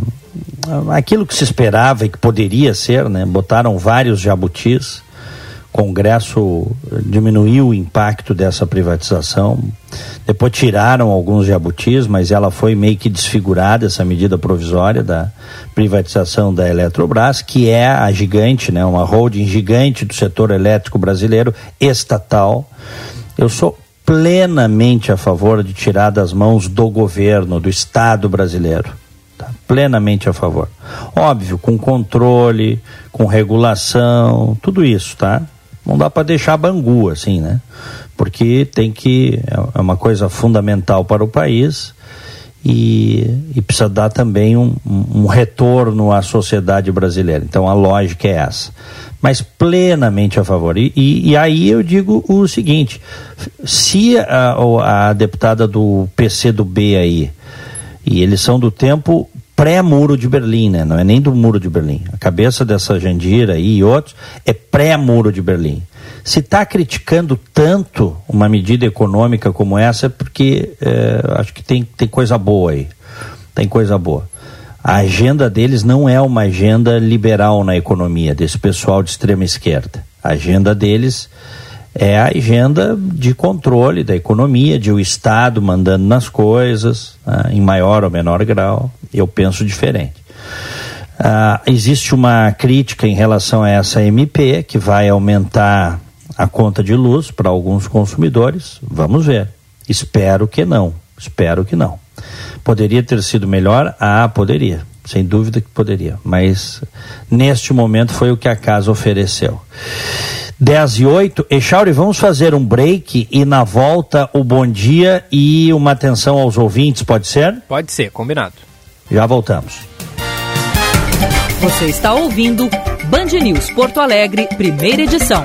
[SPEAKER 1] aquilo que se esperava e que poderia ser, né? Botaram vários jabutis. O Congresso diminuiu o impacto dessa privatização. Depois tiraram alguns jabutis, mas ela foi meio que desfigurada, essa medida provisória da privatização da Eletrobras, que é a gigante, né? uma holding gigante do setor elétrico brasileiro, estatal. Eu sou plenamente a favor de tirar das mãos do governo, do Estado brasileiro. Tá? Plenamente a favor. Óbvio, com controle, com regulação, tudo isso, tá? Não dá para deixar bangu assim, né? Porque tem que. É uma coisa fundamental para o país e, e precisa dar também um, um, retorno à sociedade brasileira. Então a lógica é essa mas plenamente a favor. E, e, e, aí eu digo o seguinte: se a, a deputada do PC do B aí, e eles são do tempo pré-muro de Berlim, né? Não é nem do muro de Berlim. A cabeça dessa Jandira aí e outros é pré-muro de Berlim. Se está criticando tanto uma medida econômica como essa, é porque é, acho que tem, tem coisa boa aí. Tem coisa boa a agenda deles não é uma agenda liberal na economia, desse pessoal de extrema esquerda. A agenda deles é a agenda de controle da economia, de o Estado mandando nas coisas, né, em maior ou menor grau. Eu penso diferente. Ah, existe uma crítica em relação a essa MP, que vai aumentar a conta de luz para alguns consumidores. Vamos ver. Espero que não. Espero que não. Poderia ter sido melhor? Ah, poderia. Sem dúvida que poderia. Mas neste momento foi o que a casa ofereceu. 10 e 8. Echauri, vamos fazer um break e na volta o bom dia e uma atenção aos ouvintes, pode ser?
[SPEAKER 2] Pode ser, combinado.
[SPEAKER 1] Já voltamos.
[SPEAKER 4] Você está ouvindo Band News Porto Alegre, primeira edição.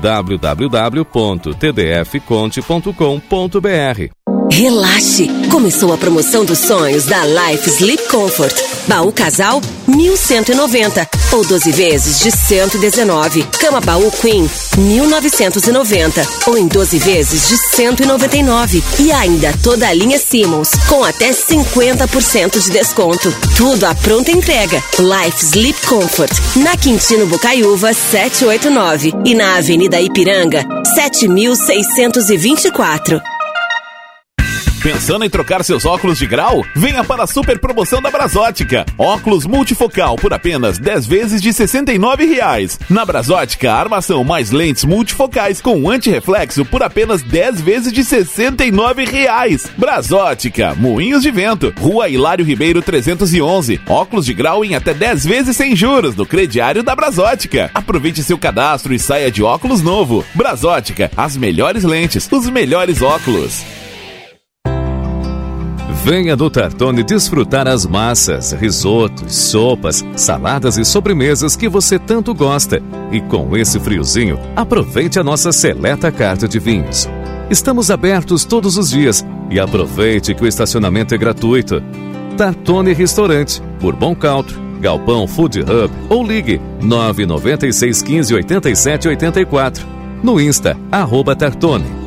[SPEAKER 10] www.tdfconte.com.br.
[SPEAKER 11] Relaxe! Começou a promoção dos sonhos da Life Sleep Comfort. Baú casal, 1190 ou 12 vezes de 119. Cama baú Queen, 1990 ou em 12 vezes de 199. E ainda toda a linha Simmons com até 50% de desconto. Tudo à pronta entrega. Life Sleep Comfort, na Quintino Bocaiúva 789 e na Avenida Ipiranga 7624.
[SPEAKER 12] Pensando em trocar seus óculos de grau? Venha para a super promoção da Brasótica. Óculos multifocal por apenas 10 vezes de 69 reais. Na Brasótica, armação mais lentes multifocais com antirreflexo por apenas 10 vezes de 69 reais. Brasótica, Moinhos de Vento, Rua Hilário Ribeiro 311. Óculos de grau em até 10 vezes sem juros no crediário da Brasótica. Aproveite seu cadastro e saia de óculos novo. Brasótica, as melhores lentes, os melhores óculos.
[SPEAKER 10] Venha do Tartone desfrutar as massas, risotos, sopas, saladas e sobremesas que você tanto gosta. E com esse friozinho, aproveite a nossa seleta carta de vinhos. Estamos abertos todos os dias e aproveite que o estacionamento é gratuito. Tartone Restaurante, Bourbon Country, Galpão Food Hub ou ligue 996 15 87 84. No Insta, arroba Tartone.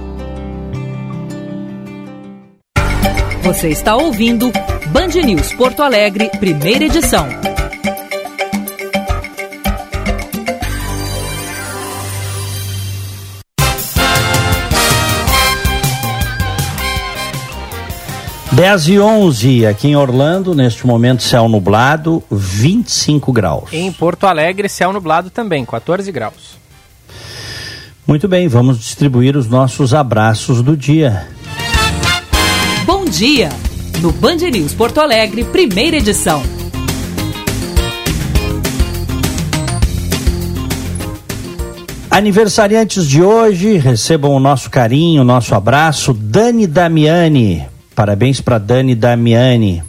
[SPEAKER 4] Você está ouvindo Band News Porto Alegre, primeira edição.
[SPEAKER 1] Dez e onze aqui em Orlando, neste momento céu nublado, 25 graus.
[SPEAKER 2] Em Porto Alegre, céu nublado também, 14 graus.
[SPEAKER 1] Muito bem, vamos distribuir os nossos abraços do dia.
[SPEAKER 4] Bom dia! No Band News Porto Alegre, primeira edição.
[SPEAKER 1] Aniversariantes de hoje, recebam o nosso carinho, o nosso abraço. Dani Damiani, parabéns para Dani Damiani.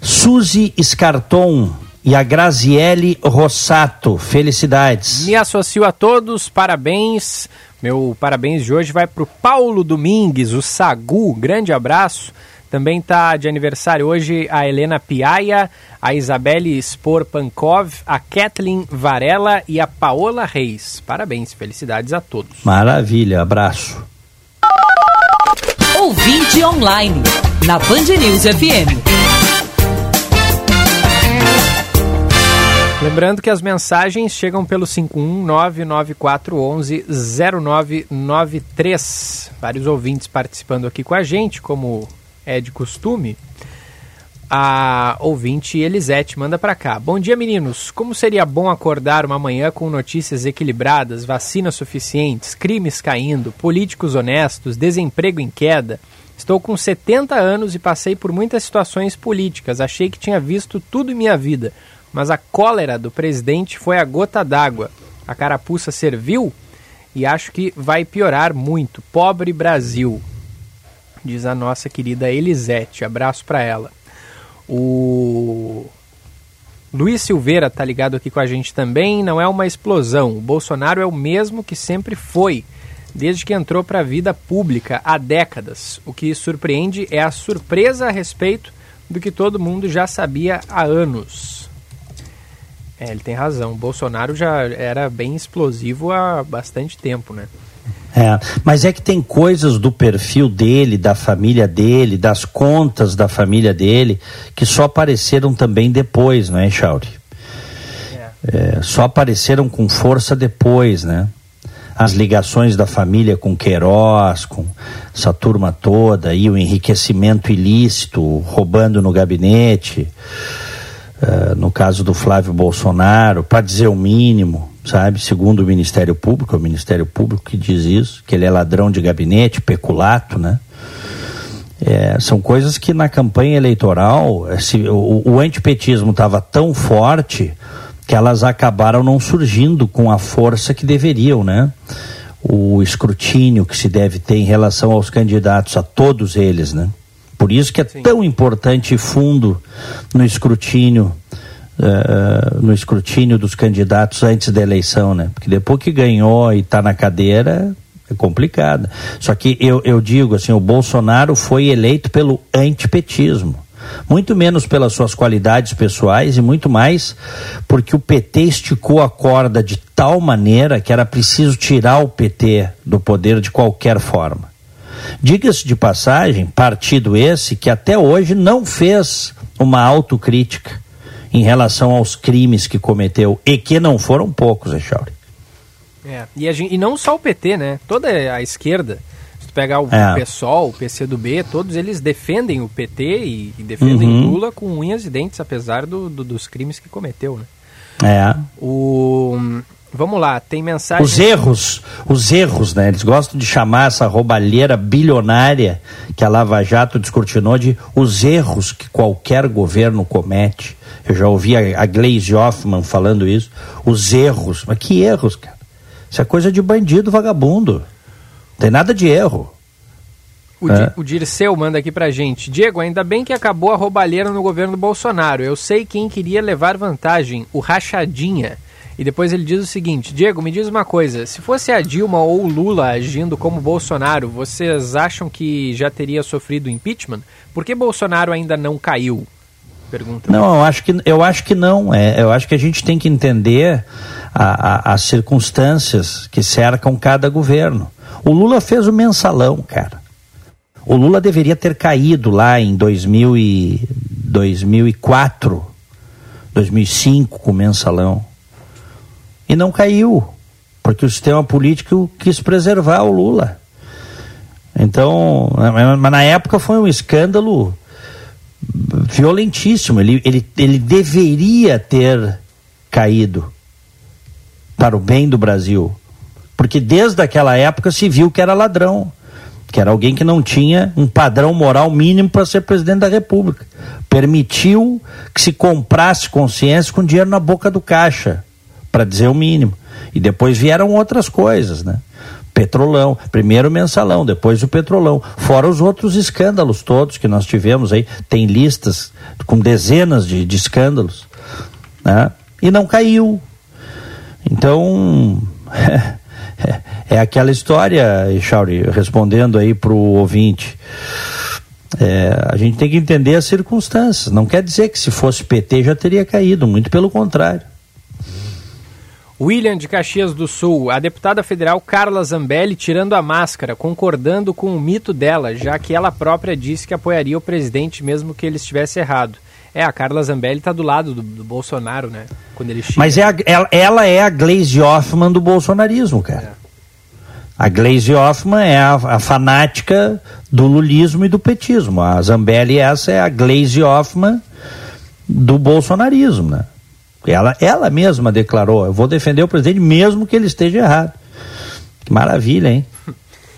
[SPEAKER 1] Suzy Scarton e a Graziele Rossato, felicidades.
[SPEAKER 2] Me associo a todos, parabéns. Meu parabéns de hoje vai para o Paulo Domingues, o Sagu, grande abraço. Também está de aniversário hoje a Helena Piaia, a Isabelle Spor Pankov, a Kathleen Varela e a Paola Reis. Parabéns, felicidades a todos.
[SPEAKER 1] Maravilha, abraço.
[SPEAKER 4] Ouvinte online, na Band News FM.
[SPEAKER 2] Lembrando que as mensagens chegam pelo 51994110993. Vários ouvintes participando aqui com a gente, como é de costume. A ouvinte Elisete manda para cá. Bom dia, meninos. Como seria bom acordar uma manhã com notícias equilibradas, vacinas suficientes, crimes caindo, políticos honestos, desemprego em queda? Estou com 70 anos e passei por muitas situações políticas. Achei que tinha visto tudo em minha vida, mas a cólera do presidente foi a gota d'água. A carapuça serviu e acho que vai piorar muito. Pobre Brasil diz a nossa querida Elisete. Abraço para ela. O Luiz Silveira tá ligado aqui com a gente também. Não é uma explosão. O Bolsonaro é o mesmo que sempre foi, desde que entrou para a vida pública há décadas. O que surpreende é a surpresa a respeito do que todo mundo já sabia há anos. É, ele tem razão. O Bolsonaro já era bem explosivo há bastante tempo, né?
[SPEAKER 1] É, mas é que tem coisas do perfil dele, da família dele, das contas da família dele, que só apareceram também depois, não é, Chauri? É, só apareceram com força depois, né? As ligações da família com Queiroz, com essa turma toda, e o enriquecimento ilícito, roubando no gabinete, uh, no caso do Flávio Bolsonaro, para dizer o mínimo sabe? Segundo o Ministério Público, é o Ministério Público que diz isso, que ele é ladrão de gabinete, peculato, né? É, são coisas que na campanha eleitoral esse, o, o antipetismo estava tão forte que elas acabaram não surgindo com a força que deveriam, né? O escrutínio que se deve ter em relação aos candidatos, a todos eles, né? Por isso que é Sim. tão importante e fundo no escrutínio, uh, no escrutínio dos candidatos antes da eleição, né? Porque depois que ganhou e está na cadeira, é complicado. Só que eu, eu digo assim, o Bolsonaro foi eleito pelo antipetismo muito menos pelas suas qualidades pessoais e muito mais porque o PT esticou a corda de tal maneira que era preciso tirar o PT do poder de qualquer forma. Diga-se de passagem, partido esse que até hoje não fez uma autocrítica em relação aos crimes que cometeu e que não foram poucos, Echauri.
[SPEAKER 2] É, e, gente, e não só o PT, né? Toda a esquerda pegar o é. PSOL, o PCdoB, todos eles defendem o PT e, e defendem uhum. Lula com unhas e dentes, apesar do, do, dos crimes que cometeu, né?
[SPEAKER 1] É.
[SPEAKER 2] O... Vamos lá, tem mensagem.
[SPEAKER 1] Os erros, os erros, né? Eles gostam de chamar essa roubalheira bilionária que a Lava Jato descortinou de os erros que qualquer governo comete. Eu já ouvi a, a Glaze Hoffman falando isso. Os erros. Mas que erros, cara? Isso é coisa de bandido vagabundo. Tem nada de erro.
[SPEAKER 2] O, é. o Dirceu manda aqui pra gente. Diego, ainda bem que acabou a roubalheira no governo do Bolsonaro. Eu sei quem queria levar vantagem, o Rachadinha. E depois ele diz o seguinte: Diego, me diz uma coisa. Se fosse a Dilma ou o Lula agindo como Bolsonaro, vocês acham que já teria sofrido impeachment? Por que Bolsonaro ainda não caiu?
[SPEAKER 1] Pergunta. Não, eu acho que, eu acho que não. É, eu acho que a gente tem que entender a, a, as circunstâncias que cercam cada governo. O Lula fez o mensalão, cara. O Lula deveria ter caído lá em 2000 e 2004, 2005 com o mensalão. E não caiu, porque o sistema político quis preservar o Lula. Então, mas na época foi um escândalo violentíssimo. Ele, ele, ele deveria ter caído para o bem do Brasil. Porque desde aquela época se viu que era ladrão, que era alguém que não tinha um padrão moral mínimo para ser presidente da República. Permitiu que se comprasse consciência com dinheiro na boca do caixa, para dizer o mínimo. E depois vieram outras coisas, né? Petrolão, primeiro o mensalão, depois o petrolão, fora os outros escândalos todos que nós tivemos aí, tem listas com dezenas de, de escândalos, né? E não caiu. Então, (laughs) é, aquela história, Chauri, respondendo aí para o ouvinte. É, a gente tem que entender as circunstâncias. Não quer dizer que se fosse PT já teria caído, muito pelo contrário.
[SPEAKER 2] William de Caxias do Sul, a deputada federal Carla Zambelli tirando a máscara, concordando com o mito dela, já que ela própria disse que apoiaria o presidente mesmo que ele estivesse errado. É, a Carla Zambelli está do lado do, do, Bolsonaro, né? Quando ele chega.
[SPEAKER 1] Mas é a, ela, ela, é a Glaze Hoffman do bolsonarismo, cara. É. A Glaze Hoffman é a, a, fanática do lulismo e do petismo. A Zambelli, essa é a Glaze Hoffman do bolsonarismo, né? Ela, ela mesma declarou: eu vou defender o presidente mesmo que ele esteja errado. Que maravilha, hein?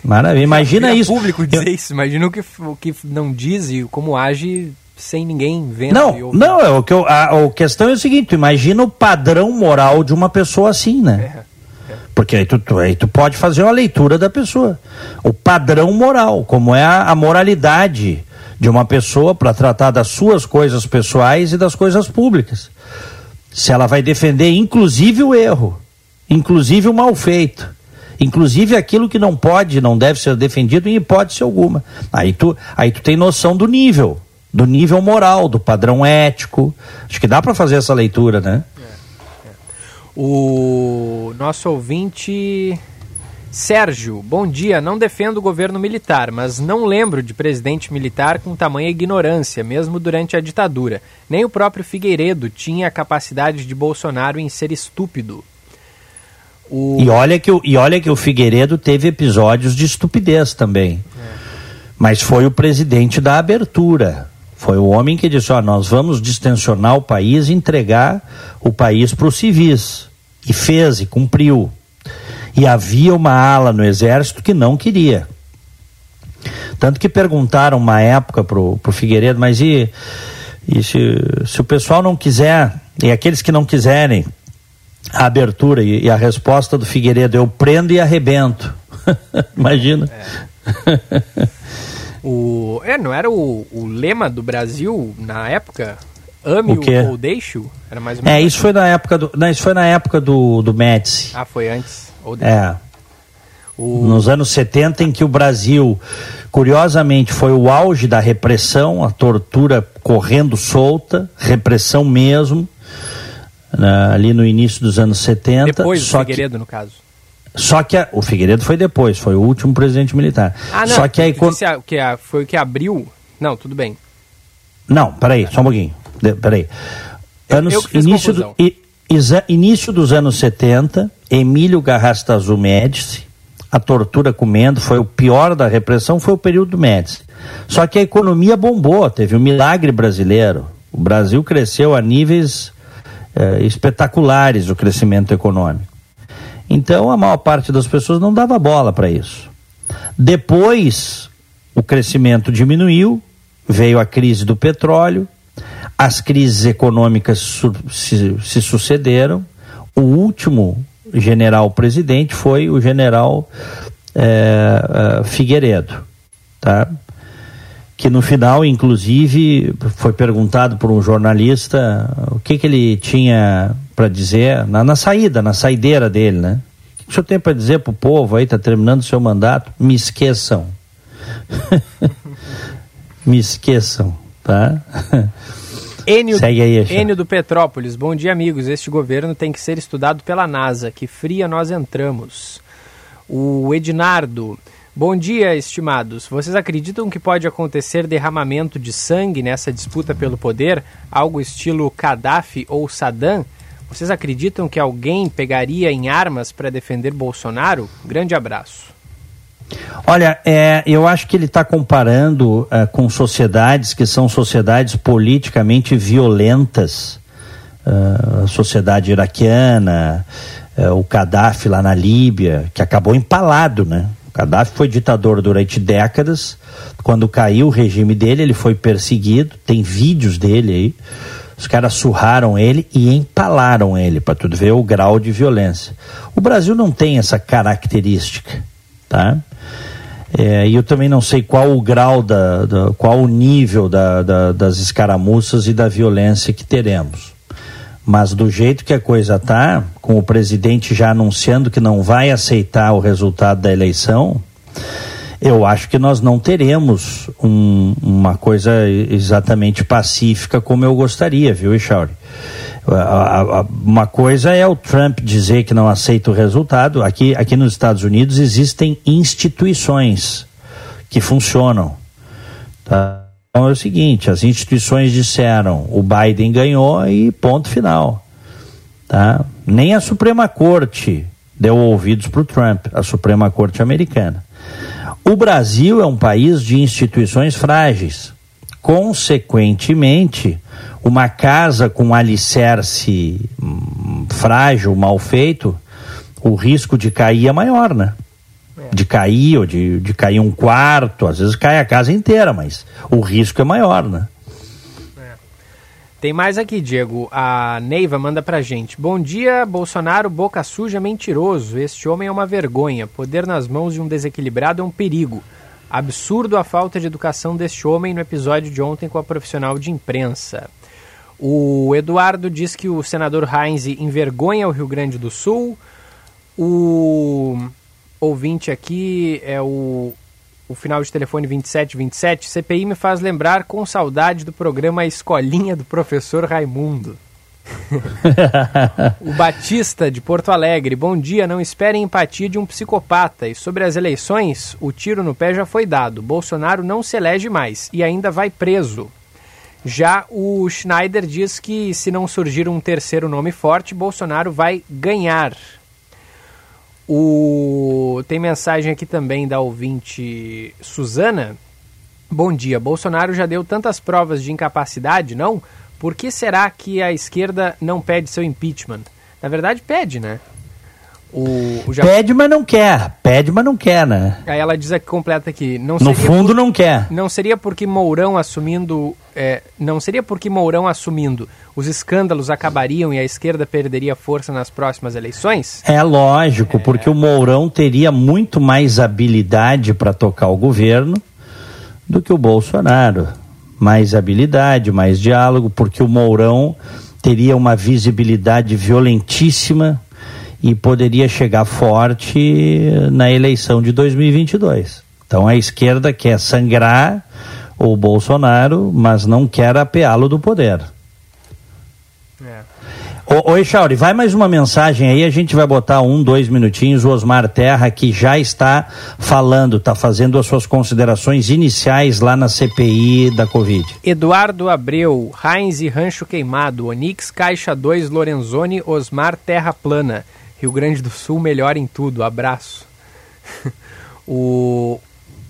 [SPEAKER 1] Maravilha. Imagina isso.
[SPEAKER 2] público dizer isso. Imagina o que, o que não diz e como age sem ninguém vendo.
[SPEAKER 1] Não, não, é o que eu, a, a questão é o seguinte: imagina o padrão moral de uma pessoa assim, né? É, é. Porque aí tu, tu, aí tu pode fazer uma leitura da pessoa. O padrão moral, como é a, a moralidade de uma pessoa para tratar das suas coisas pessoais e das coisas públicas. Se ela vai defender, inclusive, o erro, inclusive o mal feito, inclusive aquilo que não pode, não deve ser defendido em hipótese alguma. Aí tu, aí tu tem noção do nível do nível moral, do padrão ético. Acho que dá para fazer essa leitura, né? É,
[SPEAKER 2] é. O nosso ouvinte Sérgio, bom dia. Não defendo o governo militar, mas não lembro de presidente militar com tamanha ignorância, mesmo durante a ditadura. Nem o próprio Figueiredo tinha a capacidade de Bolsonaro em ser estúpido.
[SPEAKER 1] O... E, olha que o, e olha que o Figueiredo teve episódios de estupidez também. É. Mas foi o presidente da abertura. Foi o homem que disse: ó, nós vamos distensionar o país e entregar o país para os civis. E fez e cumpriu. E havia uma ala no exército que não queria. Tanto que perguntaram uma época pro, pro Figueiredo, mas e, e se, se o pessoal não quiser, e aqueles que não quiserem a abertura, e, e a resposta do Figueiredo, eu prendo e arrebento. (laughs) Imagina.
[SPEAKER 2] É. (laughs) o, é, não era o, o lema do Brasil na época? Ame o ou deixe Era mais ou
[SPEAKER 1] menos É, isso assim. foi na época do. Não, isso foi na época do, do Médici.
[SPEAKER 2] Ah, foi antes.
[SPEAKER 1] É. O... Nos anos 70, em que o Brasil, curiosamente, foi o auge da repressão, a tortura correndo solta, repressão mesmo, né, ali no início dos anos 70.
[SPEAKER 2] Depois do Figueiredo, que... no caso.
[SPEAKER 1] Só que a, o Figueiredo foi depois, foi o último presidente militar.
[SPEAKER 2] Ah, não,
[SPEAKER 1] só que a,
[SPEAKER 2] econ... a, que a, foi o que abriu. Não, tudo bem.
[SPEAKER 1] Não, peraí, só um pouquinho. De, peraí. Anos, eu, eu início, do, i, isa, início dos anos 70, Emílio Garrastazu Médici, a tortura comendo, foi o pior da repressão, foi o período do Médici. Só que a economia bombou, teve um milagre brasileiro. O Brasil cresceu a níveis eh, espetaculares o crescimento econômico. Então a maior parte das pessoas não dava bola para isso. Depois o crescimento diminuiu, veio a crise do petróleo, as crises econômicas se, se sucederam. O último general presidente foi o general é, Figueiredo, tá? que no final, inclusive, foi perguntado por um jornalista o que, que ele tinha para dizer na, na, saída, na saideira dele, né? O que o senhor tem para dizer para o povo aí, está terminando o seu mandato? Me esqueçam. (laughs) Me esqueçam, tá? (laughs)
[SPEAKER 2] Enio, Segue aí, Enio do Petrópolis. Bom dia, amigos. Este governo tem que ser estudado pela NASA. Que fria nós entramos. O Ednardo. Bom dia, estimados. Vocês acreditam que pode acontecer derramamento de sangue nessa disputa pelo poder, algo estilo Gaddafi ou Saddam? Vocês acreditam que alguém pegaria em armas para defender Bolsonaro? Grande abraço.
[SPEAKER 1] Olha, é, eu acho que ele está comparando é, com sociedades que são sociedades politicamente violentas. Uh, a sociedade iraquiana, uh, o Gaddafi lá na Líbia, que acabou empalado, né? Gaddafi foi ditador durante décadas. Quando caiu o regime dele, ele foi perseguido. Tem vídeos dele aí. Os caras surraram ele e empalaram ele, para tu ver o grau de violência. O Brasil não tem essa característica, tá? É, e eu também não sei qual o grau, da, da qual o nível da, da, das escaramuças e da violência que teremos. Mas do jeito que a coisa tá, com o presidente já anunciando que não vai aceitar o resultado da eleição, eu acho que nós não teremos um, uma coisa exatamente pacífica como eu gostaria, viu, Echauri? Uma coisa é o Trump dizer que não aceita o resultado. Aqui, aqui nos Estados Unidos existem instituições que funcionam. Tá? Então é o seguinte, as instituições disseram o Biden ganhou e ponto final. Tá? Nem a Suprema Corte deu ouvidos para o Trump, a Suprema Corte americana. O Brasil é um país de instituições frágeis. Consequentemente, uma casa com alicerce hum, frágil, mal feito, o risco de cair é maior, né? de cair, ou de, de cair um quarto, às vezes cai a casa inteira, mas o risco é maior, né?
[SPEAKER 2] É. Tem mais aqui, Diego. A Neiva manda pra gente. Bom dia, Bolsonaro, boca suja, mentiroso. Este homem é uma vergonha. Poder nas mãos de um desequilibrado é um perigo. Absurdo a falta de educação deste homem no episódio de ontem com a profissional de imprensa. O Eduardo diz que o senador Heinz envergonha o Rio Grande do Sul. O ouvinte aqui é o, o final de telefone 2727. CPI me faz lembrar com saudade do programa Escolinha do Professor Raimundo. (laughs) o Batista de Porto Alegre, bom dia. Não esperem empatia de um psicopata. E sobre as eleições, o tiro no pé já foi dado. Bolsonaro não se elege mais e ainda vai preso. Já o Schneider diz que se não surgir um terceiro nome forte, Bolsonaro vai ganhar. O... Tem mensagem aqui também da ouvinte Suzana. Bom dia. Bolsonaro já deu tantas provas de incapacidade, não? Por que será que a esquerda não pede seu impeachment? Na verdade, pede, né?
[SPEAKER 1] O, o Japão... Pede, mas não quer. Pede, mas não quer, né?
[SPEAKER 2] Aí ela diz aqui, completa aqui. Não
[SPEAKER 1] no fundo,
[SPEAKER 2] por...
[SPEAKER 1] não quer.
[SPEAKER 2] Não seria porque Mourão assumindo. É, não seria porque Mourão assumindo os escândalos acabariam e a esquerda perderia força nas próximas eleições?
[SPEAKER 1] É lógico, é... porque o Mourão teria muito mais habilidade para tocar o governo do que o Bolsonaro. Mais habilidade, mais diálogo, porque o Mourão teria uma visibilidade violentíssima e poderia chegar forte na eleição de 2022. Então a esquerda quer sangrar o Bolsonaro, mas não quer apeá-lo do poder. Oi, Chauri, vai mais uma mensagem aí, a gente vai botar um, dois minutinhos. O Osmar Terra, que já está falando, está fazendo as suas considerações iniciais lá na CPI da Covid.
[SPEAKER 2] Eduardo Abreu, Heinz e Rancho Queimado, Onix Caixa 2, Lorenzoni, Osmar Terra Plana. Rio Grande do Sul melhor em tudo. Abraço. (laughs) o,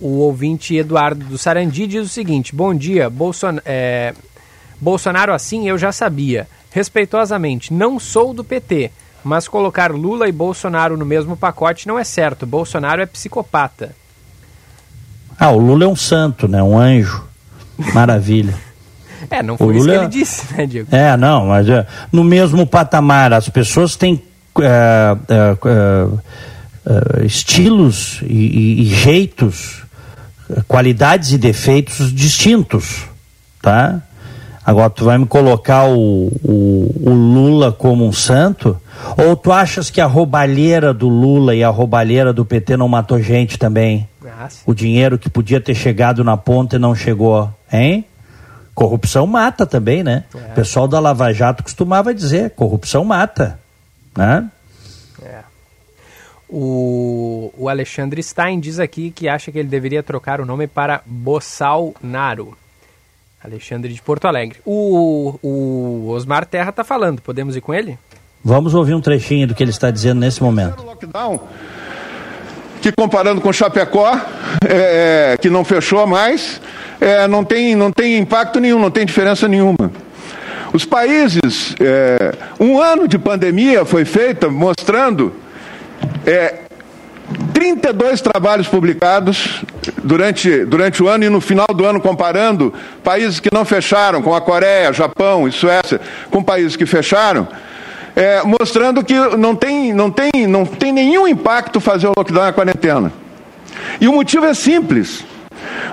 [SPEAKER 2] o ouvinte Eduardo do Sarandi diz o seguinte: Bom dia, Bolson, é, Bolsonaro assim eu já sabia. Respeitosamente, não sou do PT, mas colocar Lula e Bolsonaro no mesmo pacote não é certo. Bolsonaro é psicopata.
[SPEAKER 1] Ah, o Lula é um santo, né? Um anjo. Maravilha. (laughs)
[SPEAKER 2] é, não foi o isso Lula... que ele disse, né, Diego?
[SPEAKER 1] É, não, mas é, no mesmo patamar, as pessoas têm é, é, estilos e, e, e, jeitos, qualidades e defeitos distintos, tá? Agora, tu vai me colocar o, o, o, Lula como um santo? Ou tu achas que a roubalheira do Lula e a roubalheira do PT não matou gente também? Ah, o dinheiro que podia ter chegado na ponta e não chegou, hein? Corrupção mata também, né? É. O pessoal da Lava Jato costumava dizer, corrupção mata. Né?
[SPEAKER 2] É. O, o Alexandre Stein diz aqui que acha que ele deveria trocar o nome para Bolsonaro. Alexandre de Porto Alegre. O, o Osmar Terra está falando, podemos ir com ele?
[SPEAKER 1] Vamos ouvir um trechinho do que ele está dizendo nesse momento.
[SPEAKER 13] Lockdown, que comparando com Chapecó, é, é, que não fechou mais, é, não, tem, não tem impacto nenhum, não tem diferença nenhuma. Os países, é, um ano de pandemia foi feita mostrando é, 32 trabalhos publicados durante, durante o ano e no final do ano comparando países que não fecharam, com a Coreia, Japão e Suécia, com países que fecharam, é, mostrando que não tem, não, tem, não tem nenhum impacto fazer o lockdown e a quarentena. E o motivo é simples.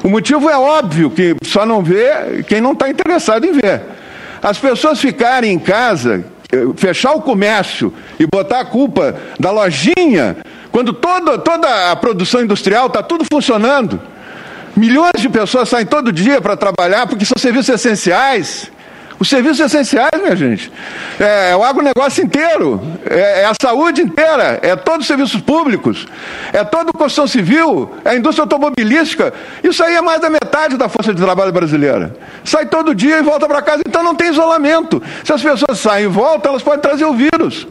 [SPEAKER 13] O motivo é óbvio que só não vê quem não está interessado em ver. As pessoas ficarem em casa, fechar o comércio e botar a culpa da lojinha, quando toda, toda a produção industrial está tudo funcionando. Milhões de pessoas saem todo dia para trabalhar porque são serviços essenciais. Os serviços essenciais, minha gente, é, é o agronegócio inteiro, é, é, a saúde inteira, é todos os serviços públicos, é toda a construção civil, é a indústria automobilística. Isso aí é mais da metade da força de trabalho brasileira. Sai todo dia e volta para casa, então não tem isolamento. Se as pessoas saem e voltam, elas podem trazer o vírus.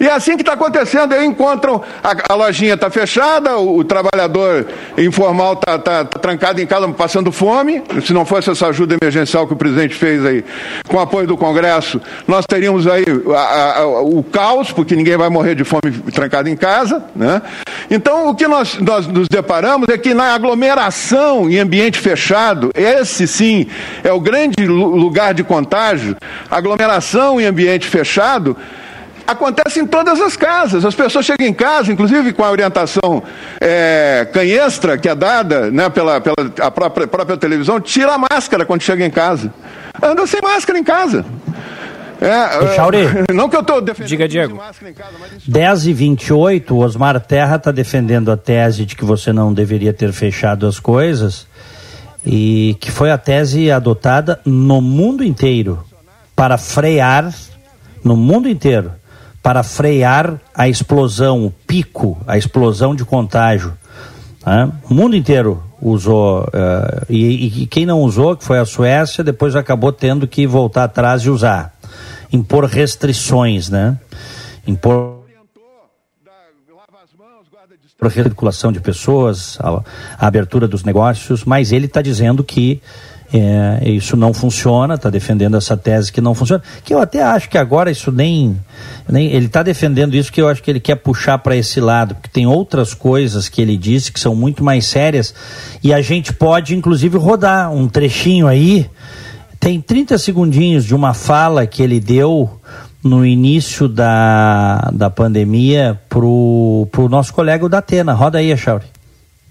[SPEAKER 13] E é assim que está acontecendo. Aí encontram, a, a lojinha está fechada, o, o, trabalhador informal está tá, tá trancado em casa passando fome. Se não fosse essa ajuda emergencial que o presidente fez aí, com apoio do Congresso, nós teríamos aí a, a, o caos, porque ninguém vai morrer de fome trancado em casa. Né? Então, o que nós, nós nos deparamos é que na aglomeração em ambiente fechado, esse sim é o grande lugar de contágio, aglomeração em ambiente fechado acontece em todas as casas. As pessoas chegam em casa, inclusive com a orientação é, canhestra que é dada né, pela, pela a própria, própria televisão, tira a máscara quando chega em casa. Anda sem máscara em casa.
[SPEAKER 1] É, Chauri, (laughs)
[SPEAKER 13] não que eu estou defendendo.
[SPEAKER 2] Diga, Diego.
[SPEAKER 1] 10 e 28 o Osmar Terra está defendendo a tese de que você não deveria ter fechado as coisas e que foi a tese adotada no mundo inteiro para frear no mundo inteiro para frear a explosão, o pico, a explosão de contágio. Né? O mundo inteiro usou, uh, e, e, quem não usou, que foi a Suécia, depois acabou tendo que voltar atrás e usar. Impor restrições, né? Impor para a circulação de pessoas, a, a, abertura dos negócios, mas ele está dizendo que É, isso não funciona, está defendendo essa tese que não funciona. Que eu até acho que agora isso nem. nem ele está defendendo isso que eu acho que ele quer puxar para esse lado, porque tem outras coisas que ele disse que são muito mais sérias e a gente pode, inclusive, rodar um trechinho aí. Tem 30 segundinhos de uma fala que ele deu no início da, da pandemia pro, pro nosso colega o da Atena. Roda aí, Achauri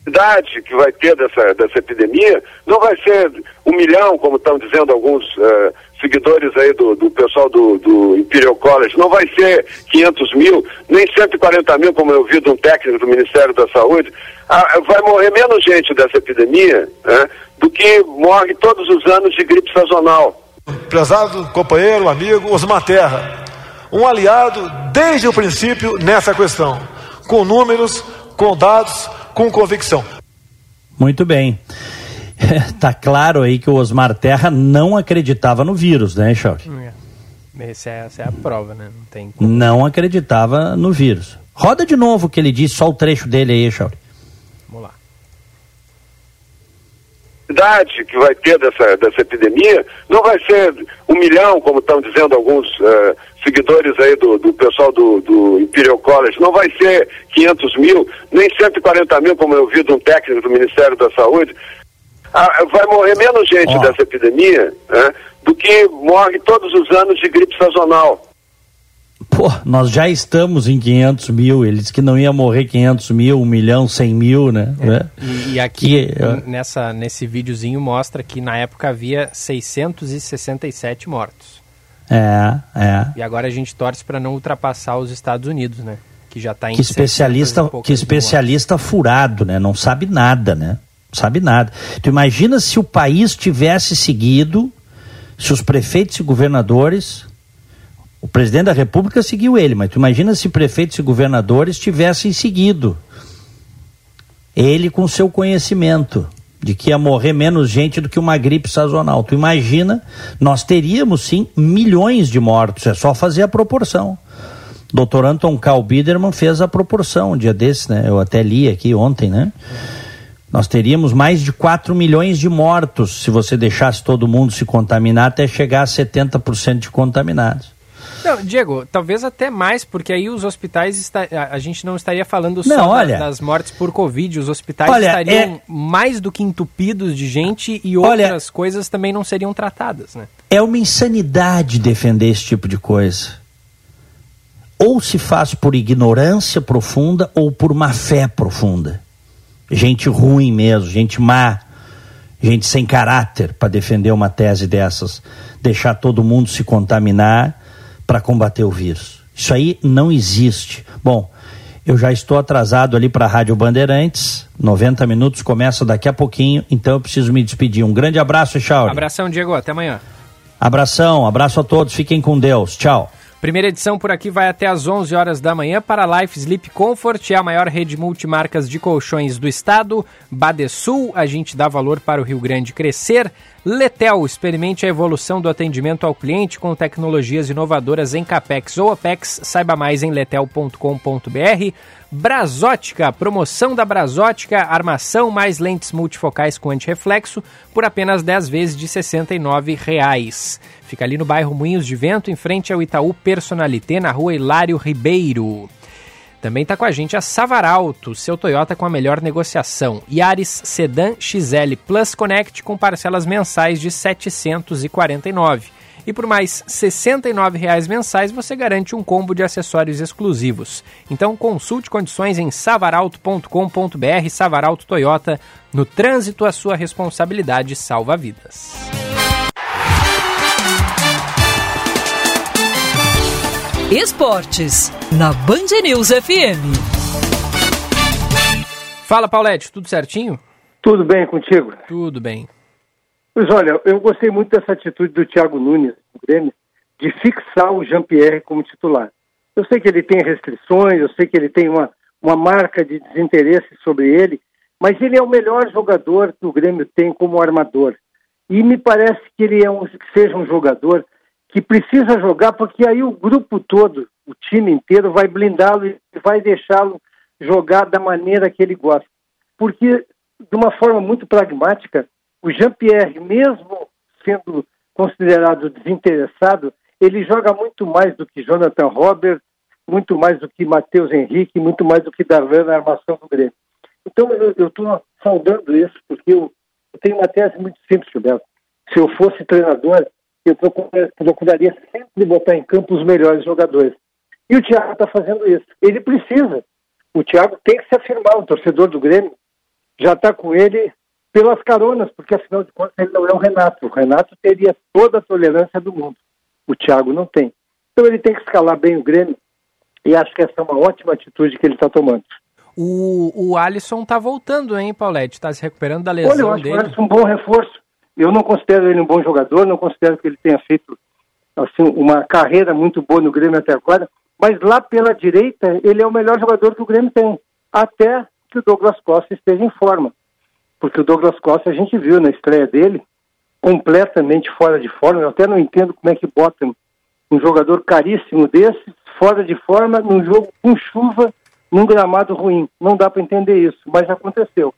[SPEAKER 14] idade que vai ter dessa, dessa epidemia não vai ser um milhão, como estão dizendo alguns uh, seguidores aí do, do pessoal do, do, Imperial College, não vai ser 500 mil, nem 140 mil, como eu vi de um técnico do Ministério da Saúde. Ah, vai morrer menos gente dessa epidemia né, do que morre todos os anos de gripe sazonal.
[SPEAKER 15] Prezado companheiro, amigo Osmar Terra, um aliado desde o princípio nessa questão, com números, com dados, com convicção.
[SPEAKER 1] Muito bem. (laughs) tá claro aí que o Osmar Terra não acreditava no vírus, né, Choque?
[SPEAKER 2] É. Essa é, essa é a prova, né? Não, tem
[SPEAKER 1] como... não acreditava no vírus. Roda de novo o que ele disse, só o trecho dele aí, Chauri.
[SPEAKER 2] Vamos lá.
[SPEAKER 14] idade que vai ter dessa, dessa epidemia não vai ser um milhão, como estão dizendo alguns uh, seguidores aí do, do pessoal do, do Imperial College, não vai ser 500 mil, nem 140 mil, como eu vi de um técnico do Ministério da Saúde. Ah, vai morrer menos gente oh. dessa epidemia né, do que morre todos os anos de gripe sazonal.
[SPEAKER 1] Pô, nós já estamos em 500 mil. Ele disse que não ia morrer 500 mil, 1 milhão, 100 mil, né?
[SPEAKER 2] É. E, e, aqui, que, nessa, nesse videozinho, mostra que na época havia 667 mortos.
[SPEAKER 1] É, é.
[SPEAKER 2] E agora a gente torce para não ultrapassar os Estados Unidos, né? Que já está em
[SPEAKER 1] Que especialista, que especialista furado, né? Não sabe nada, né? Não sabe nada. Tu imagina se o país tivesse seguido, se os prefeitos e governadores o presidente da República seguiu ele, mas tu imagina se prefeitos e governadores tivessem seguido ele com seu conhecimento de que ia morrer menos gente do que uma gripe sazonal. Tu imagina, nós teríamos sim milhões de mortos, é só fazer a proporção. Dr. Anton Karl Biederman fez a proporção um dia desse, né? Eu até li aqui ontem, né? Nós teríamos mais de 4 milhões de mortos se você deixasse todo mundo se contaminar até chegar a 70% de contaminados.
[SPEAKER 2] Não, Diego, talvez até mais, porque aí os hospitais, está, a, gente não estaria falando
[SPEAKER 1] não,
[SPEAKER 2] só
[SPEAKER 1] olha,
[SPEAKER 2] das mortes por Covid, os hospitais
[SPEAKER 1] olha,
[SPEAKER 2] estariam
[SPEAKER 1] é,
[SPEAKER 2] mais do que entupidos de gente e outras olha, coisas também não seriam tratadas, né?
[SPEAKER 1] É uma insanidade defender esse tipo de coisa. Ou se faz por ignorância profunda ou por má fé profunda. Gente ruim mesmo, gente má, gente sem caráter para defender uma tese dessas, deixar todo mundo se contaminar para combater o vírus. Isso aí não existe. Bom, eu já estou atrasado ali para a Rádio Bandeirantes. 90 minutos começa daqui a pouquinho, então eu preciso me despedir. Um grande abraço, Chauri.
[SPEAKER 2] Abração, Diego. Até amanhã.
[SPEAKER 1] Abração, abraço a todos. Fiquem com Deus. Tchau.
[SPEAKER 2] Primeira edição por aqui vai até às 11 horas da manhã para a Life Sleep Comfort, é a maior rede multimarcas de colchões do estado. Badesul, a gente dá valor para o Rio Grande crescer. Letel, experimente a evolução do atendimento ao cliente com tecnologias inovadoras em CAPEX ou OPEX. Saiba mais em letel.com.br. Brasótica, promoção da Brasótica, armação mais lentes multifocais com antirreflexo por apenas 10 vezes de R$ 69,00. Fica ali no bairro Moinhos de Vento, em frente ao Itaú Personalité, na rua Hilário Ribeiro. Também está com a gente a Savaralto, seu Toyota com a melhor negociação. Yaris Sedan XL Plus Connect com parcelas mensais de R$ 749. E por mais R$ 69,00 mensais você garante um combo de acessórios exclusivos. Então consulte condições em savaralto.com.br. Savaralto Toyota, no trânsito a sua responsabilidade salva vidas.
[SPEAKER 4] Esportes, na Band News FM.
[SPEAKER 2] Fala, Paulette, tudo certinho?
[SPEAKER 16] Tudo bem contigo?
[SPEAKER 2] Tudo bem.
[SPEAKER 16] Pois olha, eu gostei muito dessa atitude do Thiago Nunes, do Grêmio, de fixar o Jean-Pierre como titular. Eu sei que ele tem restrições, eu sei que ele tem uma, uma marca de desinteresse sobre ele, mas ele é o melhor jogador que o Grêmio tem como armador. E me parece que ele é um, que seja um jogador que precisa jogar, porque aí o grupo todo, o time inteiro, vai blindá-lo e vai deixá-lo jogar da maneira que ele gosta. Porque, de uma forma muito pragmática, o Jean-Pierre, mesmo sendo considerado desinteressado, ele joga muito mais do que Jonathan Robert, muito mais do que Matheus Henrique, muito mais do que Darlan na armação do Grêmio. Então eu estou saudando isso, porque eu, eu, tenho uma tese muito simples, Gilberto. Se eu fosse treinador, eu procuraria sempre botar em campo os melhores jogadores. E o Thiago está fazendo isso. Ele precisa. O Thiago tem que se afirmar, o torcedor do Grêmio já está com ele pelas caronas, porque afinal de contas ele não é o Renato. O Renato teria toda a tolerância do mundo. O Thiago não tem. Então ele tem que escalar bem o Grêmio e acho que essa é uma ótima atitude que ele está tomando.
[SPEAKER 2] O, o Alisson está voltando, hein, Paulette? Está se recuperando da lesão
[SPEAKER 16] Olha, eu acho
[SPEAKER 2] dele.
[SPEAKER 16] o Alisson um bom reforço. Eu não considero ele um bom jogador, não considero que ele tenha feito assim, uma carreira muito boa no Grêmio até agora, mas lá pela direita ele é o melhor jogador que o Grêmio tem, até que o Douglas Costa esteja em forma. Porque o Douglas Costa a gente viu na estreia dele, completamente fora de forma. Eu até não entendo como é que botam um jogador caríssimo desse, fora de forma, num jogo com chuva, num gramado ruim. Não dá para entender isso, mas aconteceu.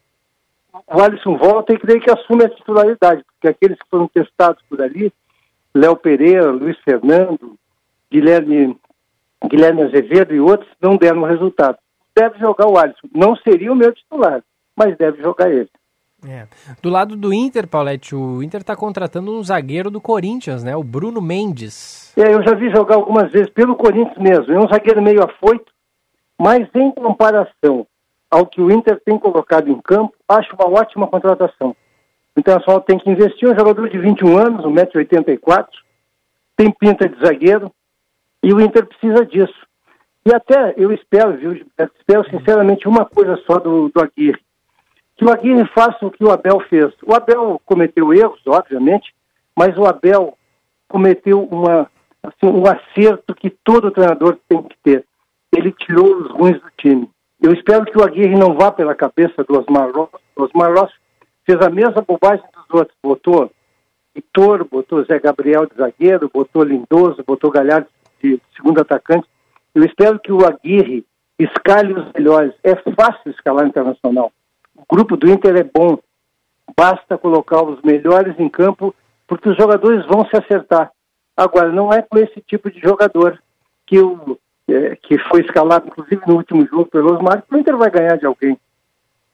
[SPEAKER 16] O Alisson volta e creio que assume a titularidade, porque aqueles que foram testados por ali, Léo Pereira, Luiz Fernando, Guilherme, Guilherme Azevedo e outros, não deram resultado. Deve jogar o Alisson. Não seria o meu titular, mas deve jogar ele.
[SPEAKER 2] É. Do lado do Inter, Paulette, o Inter está contratando um zagueiro do Corinthians, né? O Bruno Mendes.
[SPEAKER 16] É, eu já vi jogar algumas vezes pelo Corinthians mesmo. É um zagueiro meio afoito, mas em comparação ao que o Inter tem colocado em campo, acho uma ótima contratação. O Internacional tem que investir um jogador de 21 anos, 1,84m, tem pinta de zagueiro, e o Inter precisa disso. E até eu espero, viu, espero sinceramente uma coisa só do, do Aguirre que o Aguirre faça o que o Abel fez. O Abel cometeu erros, obviamente, mas o Abel cometeu uma, assim, um acerto que todo treinador tem que ter. Ele tirou os ruins do time. Eu espero que o Aguirre não vá pela cabeça do Osmar Ross. O Osmar Ross fez a mesma bobagem dos outros. Botou Vitor, botou Zé Gabriel de zagueiro, botou Lindoso, botou Galhardo de segundo atacante. Eu espero que o Aguirre escale os melhores. É fácil escalar internacional. O grupo do Inter é bom. Basta colocar os melhores em campo, porque os jogadores vão se acertar. Agora, não é com esse tipo de jogador que, o, é, que foi escalado, inclusive no último jogo pelo Osmar, que o Inter vai ganhar de alguém.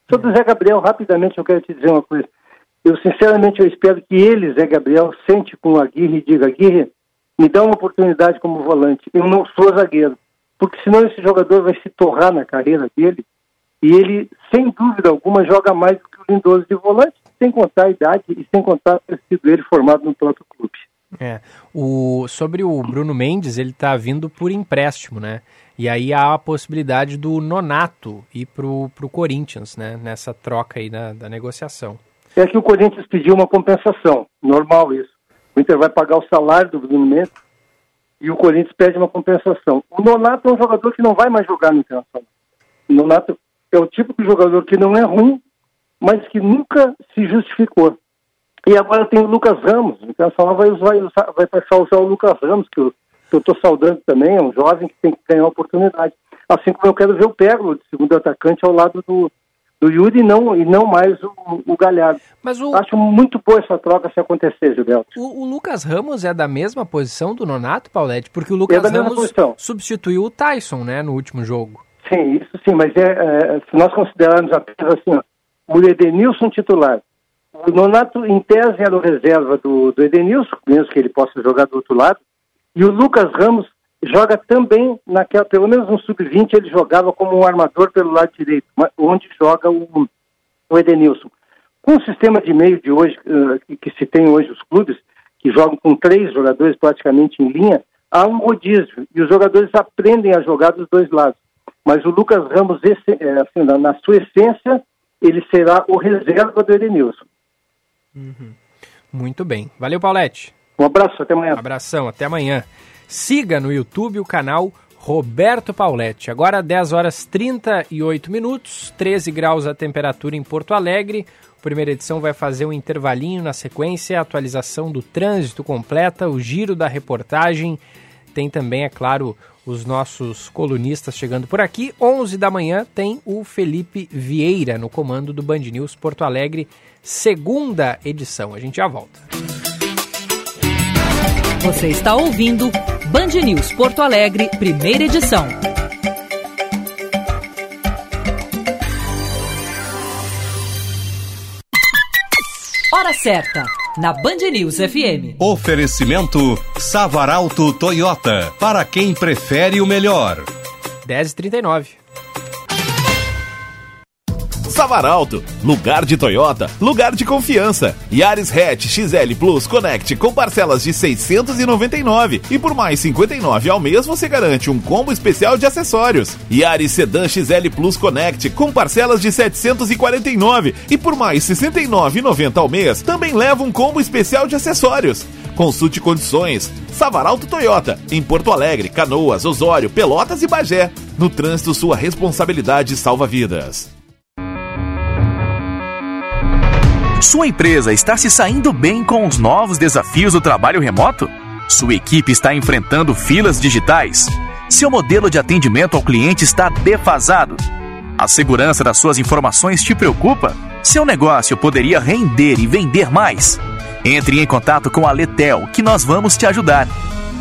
[SPEAKER 16] Sobre o Zé Gabriel, rapidamente eu quero te dizer uma coisa. Eu, sinceramente, eu espero que ele, Zé Gabriel, sente com o Aguirre e diga, Aguirre, me dá uma oportunidade como volante. Eu não sou zagueiro. Porque senão esse jogador vai se torrar na carreira dele e ele, sem dúvida alguma, joga mais do que o Lindoso de volante, sem contar a idade e sem contar ter sido ele formado no próprio clube.
[SPEAKER 2] É. O, sobre o Bruno Mendes, ele está vindo por empréstimo, né? E aí há a possibilidade do Nonato ir pro, pro Corinthians, né? Nessa troca aí da, da negociação.
[SPEAKER 16] É que o Corinthians pediu uma compensação, normal isso. O Inter vai pagar o salário do Bruno Mendes e o Corinthians pede uma compensação. O Nonato é um jogador que não vai mais jogar no Internacional. O Nonato é o tipo de jogador que não é ruim, mas que nunca se justificou. E agora tem o Lucas Ramos, o Internacional vai, vai, vai passar a usar o Lucas Ramos, que eu estou saudando também, é um jovem que tem que ganhar oportunidade. Assim como eu quero ver o Pégolo, de segundo atacante, ao lado do, do Yuri e não, e não mais o, o Galhardo.
[SPEAKER 2] Mas o...
[SPEAKER 16] Acho muito boa essa troca se acontecer, Gilberto.
[SPEAKER 2] O, o, Lucas Ramos é da mesma posição do Nonato, Paulette? Porque o Lucas é Ramos substituiu o Tyson, né, no último jogo.
[SPEAKER 16] Sim, isso sim, mas é, é se nós considerarmos apenas assim, ó, o Edenilson titular, o Nonato em tese era o reserva do, do Edenilson, mesmo que ele possa jogar do outro lado, e o Lucas Ramos joga também naquela, pelo menos no sub-20 ele jogava como um armador pelo lado direito, onde joga o, o Edenilson. Com o sistema de meio de hoje, uh, que, se tem hoje os clubes, que jogam com três jogadores praticamente em linha, há um rodízio, e os jogadores aprendem a jogar dos dois lados. Mas o Lucas Ramos, esse, é, assim, na, sua essência, ele será o reserva do Edenilson.
[SPEAKER 2] Uhum. Muito bem. Valeu, Paulette.
[SPEAKER 16] Um abraço, até amanhã.
[SPEAKER 2] abração, até amanhã. Siga no YouTube o canal Roberto Pauletti. Agora 10 horas 38 minutos, 13 graus a temperatura em Porto Alegre. A primeira edição vai fazer um intervalinho na sequência, a atualização do trânsito completa, o giro da reportagem. Tem também, é claro, os nossos colunistas chegando por aqui. 11 da manhã tem o Felipe Vieira no comando do Band News Porto Alegre, segunda edição. A gente já volta.
[SPEAKER 4] Você está ouvindo Band News Porto Alegre, primeira edição. Hora certa, na Band News FM.
[SPEAKER 5] Oferecimento Savaralto Toyota, para quem prefere o melhor.
[SPEAKER 2] 10h39.
[SPEAKER 12] Savaralto, lugar de Toyota, lugar de confiança. Yaris Hatch XL Plus Connect com parcelas de 699 e por mais 59 ao mês você garante um combo especial de acessórios. Yaris Sedan XL Plus Connect com parcelas de 749 e por mais 69,90 ao mês também leva um combo especial de acessórios. Consulte condições. Savaralto Toyota, em Porto Alegre, Canoas, Osório, Pelotas e Bagé. No trânsito, sua responsabilidade salva vidas.
[SPEAKER 17] Sua empresa está se saindo bem com os novos desafios do trabalho remoto? Sua equipe está enfrentando filas digitais? Seu modelo de atendimento ao cliente está defasado? A segurança das suas informações te preocupa? Seu negócio poderia render e vender mais? Entre em contato com a Letel, que nós vamos te ajudar.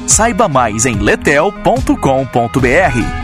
[SPEAKER 17] Saiba mais em letel.com.br.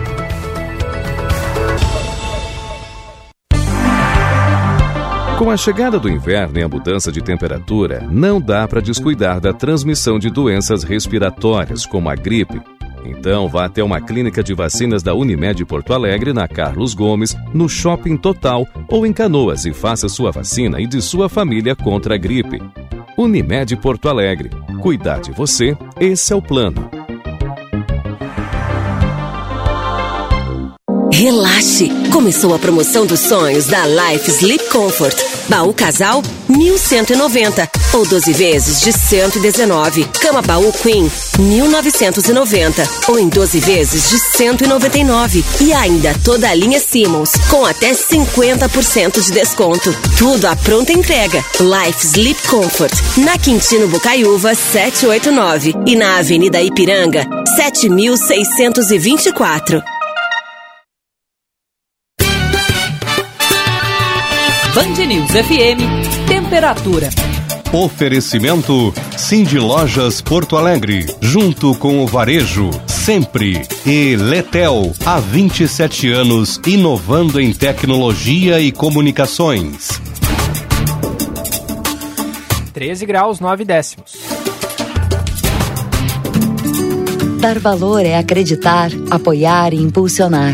[SPEAKER 10] Com a chegada do inverno e a mudança de temperatura, não dá para descuidar da transmissão de doenças respiratórias, como a gripe. Então, vá até uma clínica de vacinas da Unimed Porto Alegre, na Carlos Gomes, no Shopping Total ou em Canoas e faça sua vacina e de sua família contra a gripe. Unimed Porto Alegre. Cuidar de você, esse é o plano.
[SPEAKER 11] Relaxe! Começou a promoção dos sonhos da Life Sleep Comfort. Baú casal 1190 ou 12 vezes de 119. Cama baú Queen 1990 ou em 12 vezes de 199. E ainda toda a linha Simmons com até 50% de desconto. Tudo à pronta entrega. Life Sleep Comfort na Quintino Bocaiúva 789 e na Avenida Ipiranga 7624.
[SPEAKER 4] Band News FM, temperatura.
[SPEAKER 5] Oferecimento Cindy Lojas Porto Alegre, junto com o Varejo, sempre. E Letel, há 27 anos, inovando em tecnologia e comunicações.
[SPEAKER 2] 13 graus 9 décimos.
[SPEAKER 18] Dar valor é acreditar, apoiar e impulsionar.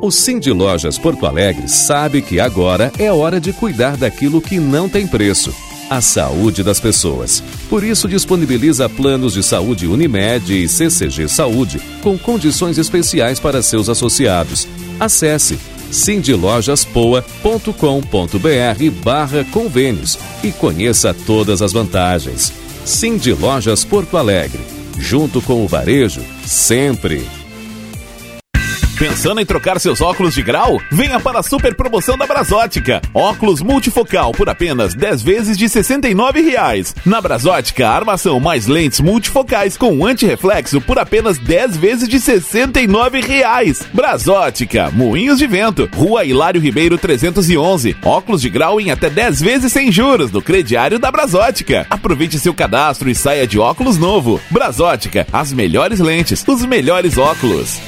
[SPEAKER 10] O Cindy Lojas Porto Alegre sabe que agora é hora de cuidar daquilo que não tem preço. A saúde das pessoas. Por isso, disponibiliza planos de saúde Unimed e CCG Saúde com condições especiais para seus associados. Acesse cindylojaspoa.com.br barra convênios e conheça todas as vantagens. Cindy Lojas Porto Alegre. Junto com o varejo, sempre.
[SPEAKER 12] Pensando em trocar seus óculos de grau? Venha para a super promoção da Brasótica. Óculos multifocal por apenas 10 vezes de 69 reais. Na Brasótica, armação mais lentes multifocais com antirreflexo por apenas 10 vezes de 69 reais. Brasótica, Moinhos de Vento, Rua Hilário Ribeiro 311. Óculos de grau em até 10 vezes sem juros no crediário da Brasótica. Aproveite seu cadastro e saia de óculos novo. Brasótica, as melhores lentes, os melhores óculos.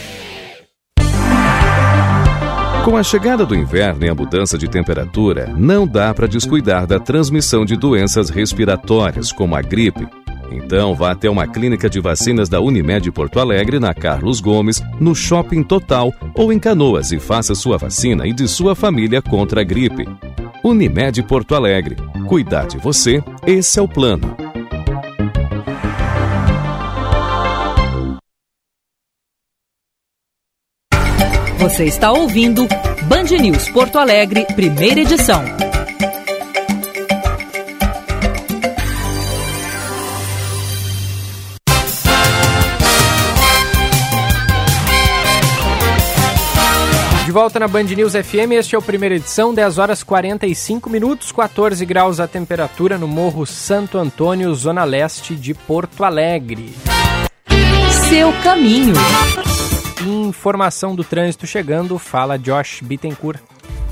[SPEAKER 10] Com a chegada do inverno e a mudança de temperatura, não dá para descuidar da transmissão de doenças respiratórias, como a gripe. Então, vá até uma clínica de vacinas da Unimed Porto Alegre, na Carlos Gomes, no Shopping Total ou em Canoas e faça sua vacina e de sua família contra a gripe. Unimed Porto Alegre. Cuidar de você, esse é o plano.
[SPEAKER 4] Você está ouvindo Band News Porto Alegre, primeira edição.
[SPEAKER 2] De volta na Band News FM, este é o primeira edição, 10 horas 45 minutos, 14 graus a temperatura no Morro Santo Antônio, zona leste de Porto Alegre.
[SPEAKER 4] Seu caminho.
[SPEAKER 2] Informação do trânsito chegando, fala Josh Bittencourt.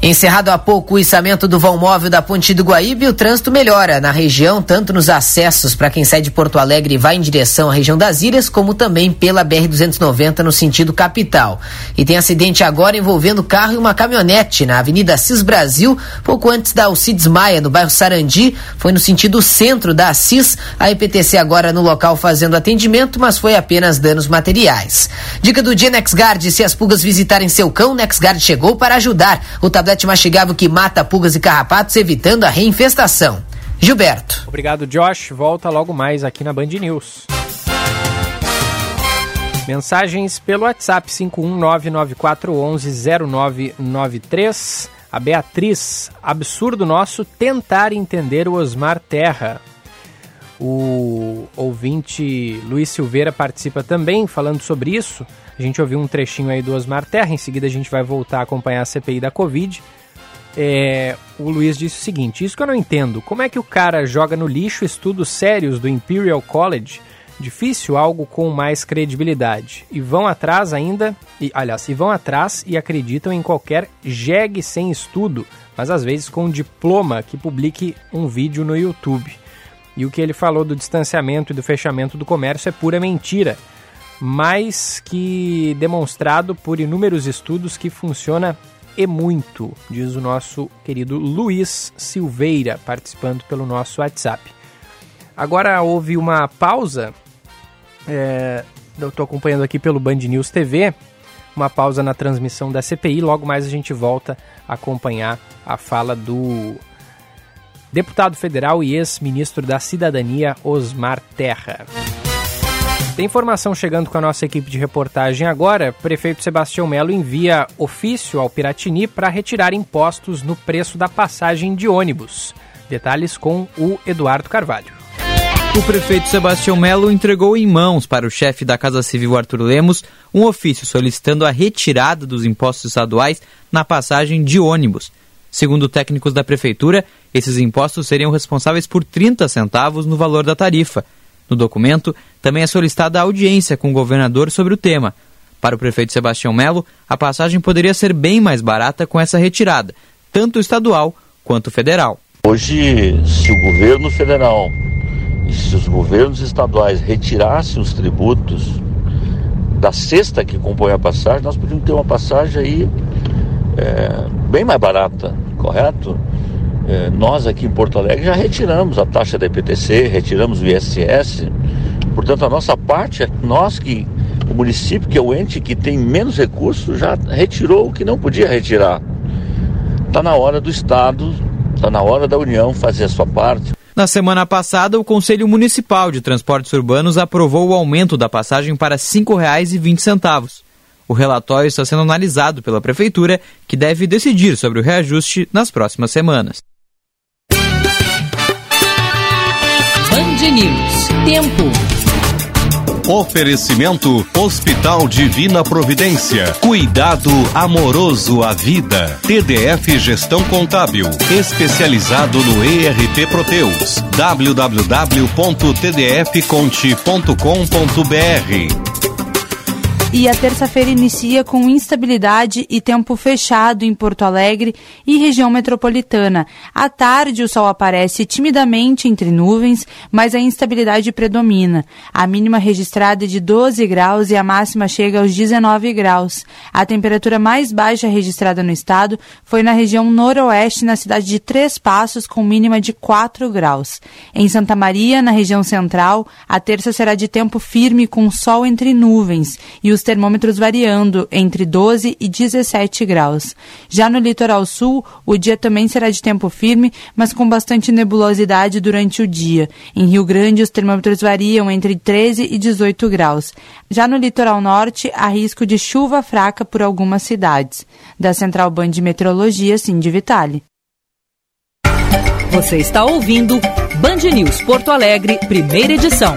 [SPEAKER 19] Encerrado há pouco o içamento do vão móvel da Ponte do Guaíbe, o trânsito melhora na região, tanto nos acessos para quem sai de Porto Alegre e vai em direção à região das Ilhas, como também pela BR-290 no sentido capital. E tem acidente agora envolvendo carro e uma caminhonete na Avenida Assis Brasil, pouco antes da Alcides Maia, no bairro Sarandi. Foi no sentido centro da Assis, a EPTC agora no local fazendo atendimento, mas foi apenas danos materiais. Dica do dia NexGuard, se as pulgas visitarem seu cão, NexGuard chegou para ajudar. O tablete mastigável que mata pulgas e carrapatos, evitando a reinfestação. Gilberto.
[SPEAKER 2] Obrigado, Josh. Volta logo mais aqui na Band News. Mensagens pelo WhatsApp 51994110993. A Beatriz, absurdo nosso tentar entender o Osmar Terra. O ouvinte Luiz Silveira participa também falando sobre isso. A gente ouviu um trechinho aí do Osmar Terra, em seguida a gente vai voltar a acompanhar a CPI da Covid. É, o Luiz disse o seguinte: Isso que eu não entendo. Como é que o cara joga no lixo estudos sérios do Imperial College? Difícil algo com mais credibilidade. E vão atrás ainda, e, aliás, e vão atrás e acreditam em qualquer jegue sem estudo, mas às vezes com um diploma que publique um vídeo no YouTube. E o que ele falou do distanciamento e do fechamento do comércio é pura mentira, mais que demonstrado por inúmeros estudos que funciona e muito, diz o nosso querido Luiz Silveira, participando pelo nosso WhatsApp. Agora houve uma pausa, é, eu estou acompanhando aqui pelo Band News TV, uma pausa na transmissão da CPI, logo mais a gente volta a acompanhar a fala do deputado federal e ex-ministro da Cidadania, Osmar Terra. Tem informação chegando com a nossa equipe de reportagem agora. Prefeito Sebastião Melo envia ofício ao Piratini para retirar impostos no preço da passagem de ônibus. Detalhes com o Eduardo Carvalho.
[SPEAKER 20] O prefeito Sebastião Melo entregou em mãos para o chefe da Casa Civil Arthur Lemos um ofício solicitando a retirada dos impostos estaduais na passagem de ônibus. Segundo técnicos da prefeitura, esses impostos seriam responsáveis por 30 centavos no valor da tarifa. No documento, também é solicitada audiência com o governador sobre o tema. Para o prefeito Sebastião Melo, a passagem poderia ser bem mais barata com essa retirada, tanto estadual quanto federal.
[SPEAKER 21] Hoje, se o governo federal e se os governos estaduais retirassem os tributos da cesta que compõe a passagem, nós podíamos ter uma passagem aí é, bem mais barata, correto? É, nós aqui em Porto Alegre já retiramos a taxa da IPTC, retiramos o ISS. Portanto, a nossa parte, é nós que, o município, que é o ente que tem menos recursos, já retirou o que não podia retirar. Está na hora do Estado, está na hora da União fazer a sua parte.
[SPEAKER 20] Na semana passada, o Conselho Municipal de Transportes Urbanos aprovou o aumento da passagem para R$ 5,20. O relatório está sendo analisado pela Prefeitura, que deve decidir sobre o reajuste nas próximas semanas.
[SPEAKER 4] Band News. Tempo.
[SPEAKER 5] Oferecimento Hospital Divina Providência. Cuidado amoroso à vida. TDF Gestão Contábil. Especializado no ERP Proteus. www.tdfconte.com.br
[SPEAKER 22] e a terça-feira inicia com instabilidade e tempo fechado em Porto Alegre e região metropolitana. À tarde, o sol aparece timidamente entre nuvens, mas a instabilidade predomina. A mínima registrada é de 12 graus e a máxima chega aos 19 graus. A temperatura mais baixa registrada no estado foi na região noroeste, na cidade de Três Passos, com mínima de 4 graus. Em Santa Maria, na região central, a terça será de tempo firme com sol entre nuvens e os termômetros variando entre 12 e 17 graus. Já no litoral sul, o dia também será de tempo firme, mas com bastante nebulosidade durante o dia. Em Rio Grande, os termômetros variam entre 13 e 18 graus. Já no litoral norte, há risco de chuva fraca por algumas cidades. Da Central Band de Meteorologia, Cindy Vitale.
[SPEAKER 4] Você está ouvindo Band News Porto Alegre, primeira edição.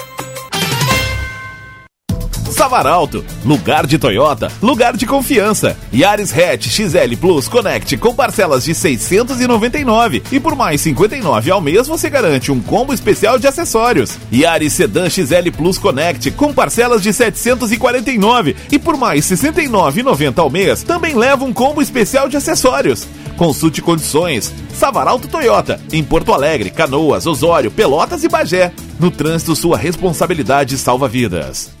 [SPEAKER 12] Savaralto, lugar de Toyota, lugar de confiança. Yaris Hatch XL Plus Connect com parcelas de 699 e por mais 59 ao mês você garante um combo especial de acessórios. Yaris Sedan XL Plus Connect com parcelas de 749 e por mais 69,90 ao mês também leva um combo especial de acessórios. Consulte condições. Savaralto Toyota, em Porto Alegre, Canoas, Osório, Pelotas e Bagé. No trânsito, sua responsabilidade salva vidas.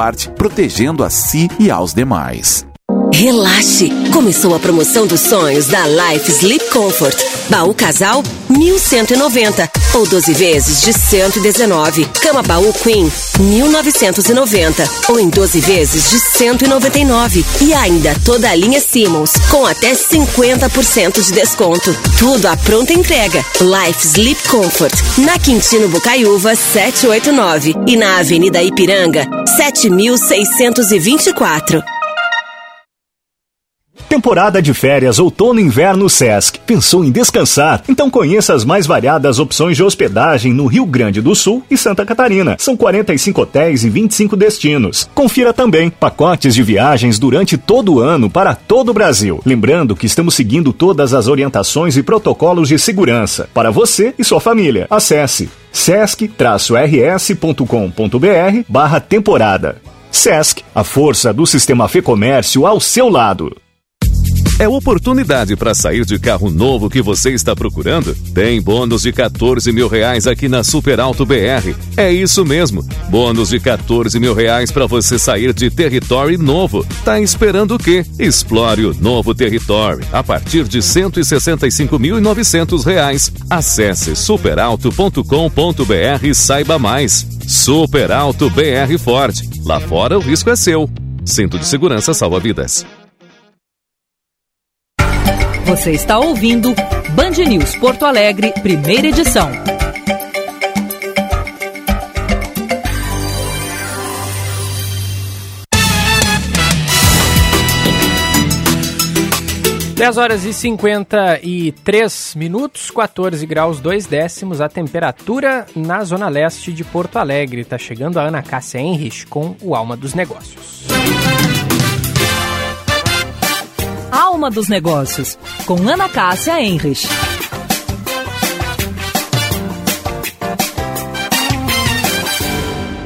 [SPEAKER 23] parte, protegendo a si e aos demais.
[SPEAKER 11] Relaxe! Começou a promoção dos sonhos da Life Sleep Comfort. Baú casal 1190 ou 12 vezes de 119. Cama baú Queen 1990 ou em 12 vezes de 199. E ainda toda a linha Simmons com até 50% de desconto. Tudo à pronta entrega. Life Sleep Comfort na Quintino Bocaiúva 789 e na Avenida Ipiranga 7624.
[SPEAKER 24] Temporada de férias outono inverno Sesc. Pensou em descansar? Então conheça as mais variadas opções de hospedagem no Rio Grande do Sul e Santa Catarina. São 45 hotéis e 25 destinos. Confira também pacotes de viagens durante todo o ano para todo o Brasil. Lembrando que estamos seguindo todas as orientações e protocolos de segurança para você e sua família. Acesse sesc-rs.com.br barra temporada. Sesc, a força do sistema Fê Comércio ao seu lado.
[SPEAKER 10] É oportunidade para sair de carro novo que você está procurando? Tem bônus de 14 mil reais aqui na Super Alto BR. É isso mesmo, bônus de 14 mil reais para você sair de território novo. Tá esperando o quê? Explore o novo território a partir de 165.900 reais. Acesse superalto.com.br e saiba mais. Super Alto BR Ford. Lá fora o risco é seu. Cinto de segurança salva vidas.
[SPEAKER 4] Você está ouvindo Band News Porto Alegre, primeira edição.
[SPEAKER 2] Dez horas e 53 minutos, 14 graus 2 décimos, a temperatura na zona leste de Porto Alegre. Está chegando a Ana Cássia Henrich com o Alma dos Negócios.
[SPEAKER 4] Alma dos Negócios, com Ana Cássia Enrich.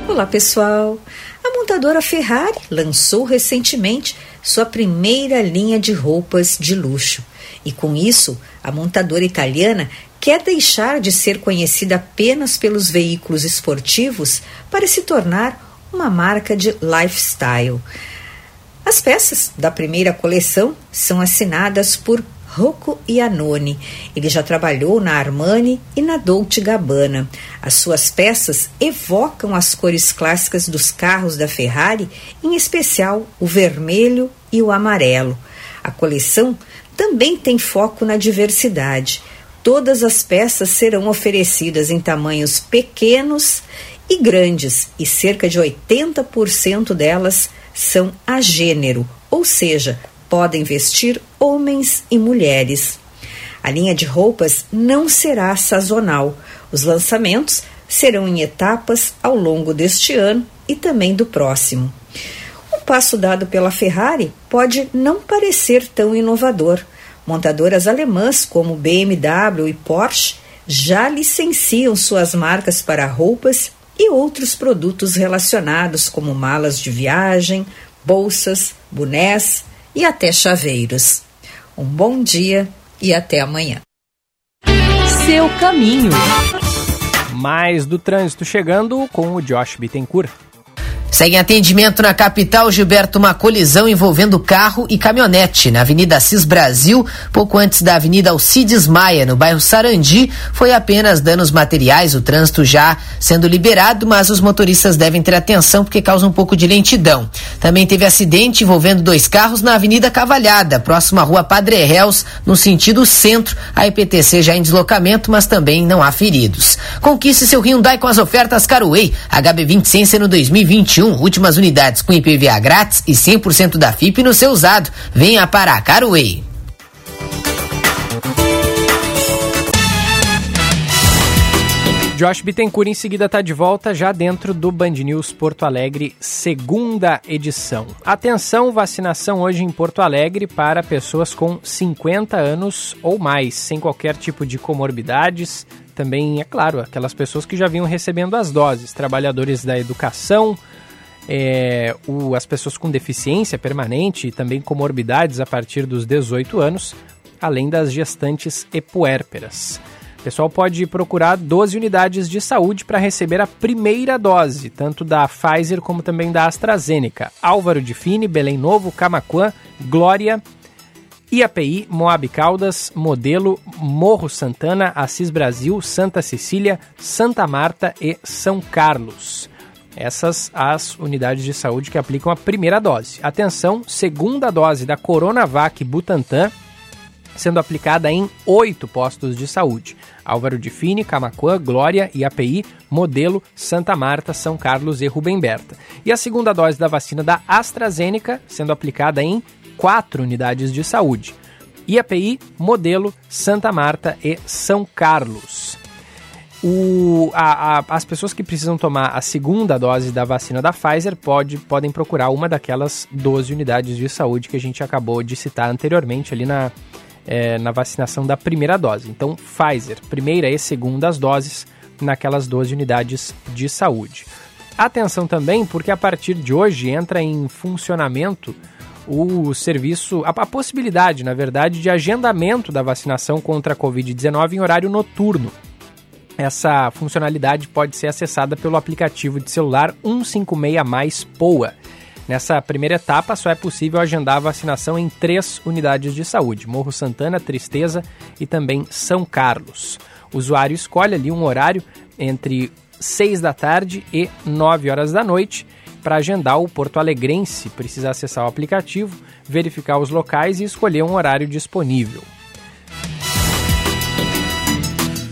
[SPEAKER 25] Olá, pessoal. A montadora Ferrari lançou recentemente sua primeira linha de roupas de luxo. E com isso, a montadora italiana quer deixar de ser conhecida apenas pelos veículos esportivos para se tornar uma marca de lifestyle. As peças da primeira coleção são assinadas por Rocco Iannone. Ele já trabalhou na Armani e na Dolce Gabbana. As suas peças evocam as cores clássicas dos carros da Ferrari, em especial o vermelho e o amarelo. A coleção também tem foco na diversidade. Todas as peças serão oferecidas em tamanhos pequenos e grandes, e cerca de 80% delas são a gênero, ou seja, podem vestir homens e mulheres. A linha de roupas não será sazonal. Os lançamentos serão em etapas ao longo deste ano e também do próximo. O passo dado pela Ferrari pode não parecer tão inovador. Montadoras alemãs como BMW e Porsche já licenciam suas marcas para roupas e outros produtos relacionados, como malas de viagem, bolsas, bonés e até chaveiros. Um bom dia e até amanhã.
[SPEAKER 4] Seu caminho.
[SPEAKER 2] Mais do trânsito chegando com o Josh Bittencourt.
[SPEAKER 19] Segue atendimento na capital, Gilberto, uma colisão envolvendo carro e caminhonete na Avenida Cis Brasil, pouco antes da Avenida Alcides Maia, no bairro Sarandi. Foi apenas danos materiais, o trânsito já sendo liberado, mas os motoristas devem ter atenção porque causa um pouco de lentidão. Também teve acidente envolvendo dois carros na Avenida Cavalhada, próxima à Rua Padre Réus, no sentido centro. A EPTC já em deslocamento, mas também não há feridos. Conquiste seu Hyundai com as ofertas Caruei, HB20 Sense no 2021 últimas unidades com IPVA grátis e 100% da FIP no seu usado. Venha para a Caruei.
[SPEAKER 2] Josh Bittencourt em seguida está de volta já dentro do Band News Porto Alegre, segunda edição. Atenção, vacinação hoje em Porto Alegre para pessoas com 50 anos ou mais, sem qualquer tipo de comorbidades. Também, é claro, aquelas pessoas que já vinham recebendo as doses, trabalhadores da educação, é, o, as pessoas com deficiência permanente e também comorbidades a partir dos 18 anos, além das gestantes e puérperas. O pessoal pode procurar 12 unidades de saúde para receber a primeira dose, tanto da Pfizer como também da AstraZeneca. Álvaro de Fini, Belém Novo, Camaquã, Glória, IAPI, Moab Caldas, Modelo, Morro Santana, Assis Brasil, Santa Cecília, Santa Marta e São Carlos essas as unidades de saúde que aplicam a primeira dose. Atenção, segunda dose da Coronavac Butantan sendo aplicada em oito postos de saúde. Álvaro de Fini, Camacuã, Glória, IAPI, Modelo, Santa Marta, São Carlos e Rubem Berta. E a segunda dose da vacina da AstraZeneca sendo aplicada em quatro unidades de saúde. IAPI, Modelo, Santa Marta e São Carlos. O, a, a, as pessoas que precisam tomar a segunda dose da vacina da Pfizer pode, podem procurar uma daquelas 12 unidades de saúde que a gente acabou de citar anteriormente ali na, é, na vacinação da primeira dose. Então, Pfizer, primeira e segunda as doses naquelas 12 unidades de saúde. Atenção também, porque a partir de hoje entra em funcionamento o serviço, a, a possibilidade, na verdade, de agendamento da vacinação contra a Covid-19 em horário noturno. Essa funcionalidade pode ser acessada pelo aplicativo de celular 156 mais POA. Nessa primeira etapa, só é possível agendar a vacinação em três unidades de saúde: Morro Santana, Tristeza e também São Carlos. O usuário escolhe ali um horário entre 6 da tarde e 9 horas da noite. Para agendar, o Porto Alegrense precisa acessar o aplicativo, verificar os locais e escolher um horário disponível.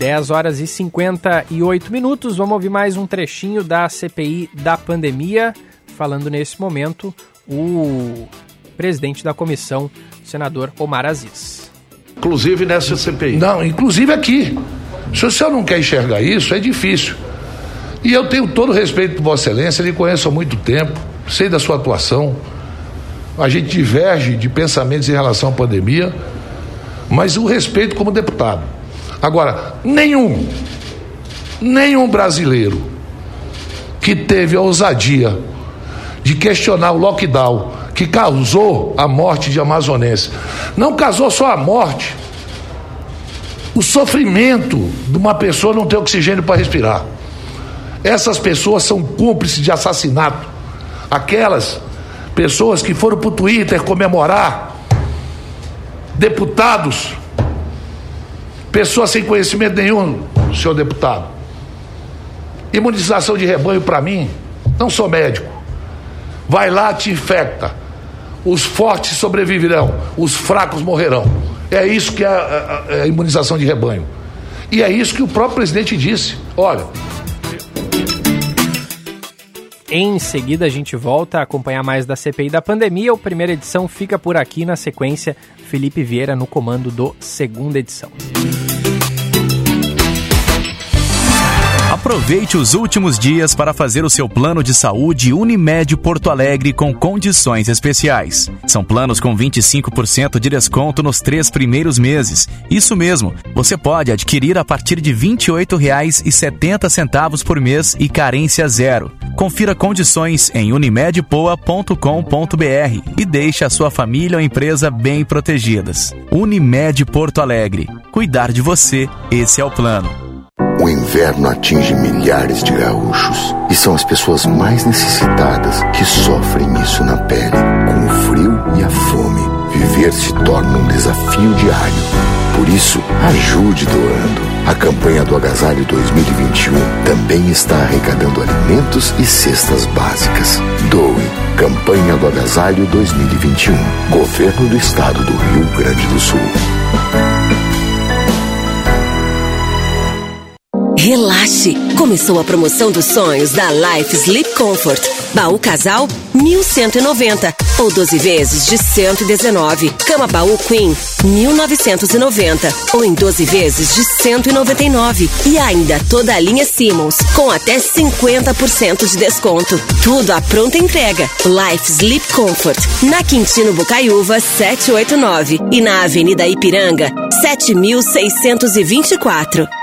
[SPEAKER 2] 10 horas e 58 minutos. Vamos ouvir mais um trechinho da CPI da pandemia. Falando nesse momento, o presidente da comissão, o senador Omar Aziz.
[SPEAKER 26] Inclusive nessa CPI. Não, inclusive aqui. Se o senhor não quer enxergar isso, é difícil. E eu tenho todo o respeito por Vossa Excelência, lhe conheço há muito tempo, sei da sua atuação. A gente diverge de pensamentos em relação à pandemia, mas o respeito como deputado. Agora, nenhum, nenhum brasileiro que teve a ousadia de questionar o lockdown que causou a morte de amazonense, não causou só a morte, o sofrimento de uma pessoa não ter oxigênio para respirar. Essas pessoas são cúmplices de assassinato. Aquelas pessoas que foram para o Twitter comemorar, deputados, pessoas sem conhecimento nenhum, senhor deputado. Imunização de rebanho para mim, não sou médico. Vai lá, te infecta. Os fortes sobreviverão, os fracos morrerão. É isso que é a, a, a imunização de rebanho. E é isso que o próprio presidente disse. Olha,
[SPEAKER 2] em seguida, a gente volta a acompanhar mais da CPI da pandemia. O primeira edição fica por aqui. Na sequência, Felipe Vieira no comando do segunda edição.
[SPEAKER 17] Aproveite os últimos dias para fazer o seu plano de saúde Unimed Porto Alegre com condições especiais. São planos com 25% de desconto nos três primeiros meses. Isso mesmo, você pode adquirir a partir de R$ 28,70 por mês e carência zero. Confira condições em unimedpoa.com.br e deixe a sua família ou empresa bem protegidas. Unimed Porto Alegre. Cuidar de você, esse é o plano.
[SPEAKER 27] O inverno atinge milhares de gaúchos e são as pessoas mais necessitadas que sofrem isso na pele. Com o frio e a fome, viver se torna um desafio diário. Por isso, ajude doando. A campanha do Agasalho 2021 também está arrecadando alimentos e cestas básicas. Doe. Campanha do Agasalho 2021. Governo do Estado do Rio Grande do Sul.
[SPEAKER 11] Relaxe! Começou a promoção dos sonhos da Life Sleep Comfort. Baú casal 1190 ou 12 vezes de 119. Cama baú Queen 1990 ou em 12 vezes de 199. E ainda toda a linha Simmons com até 50% de desconto. Tudo à pronta entrega. Life Sleep Comfort na Quintino Bocaiúva 789 e na Avenida Ipiranga 7624.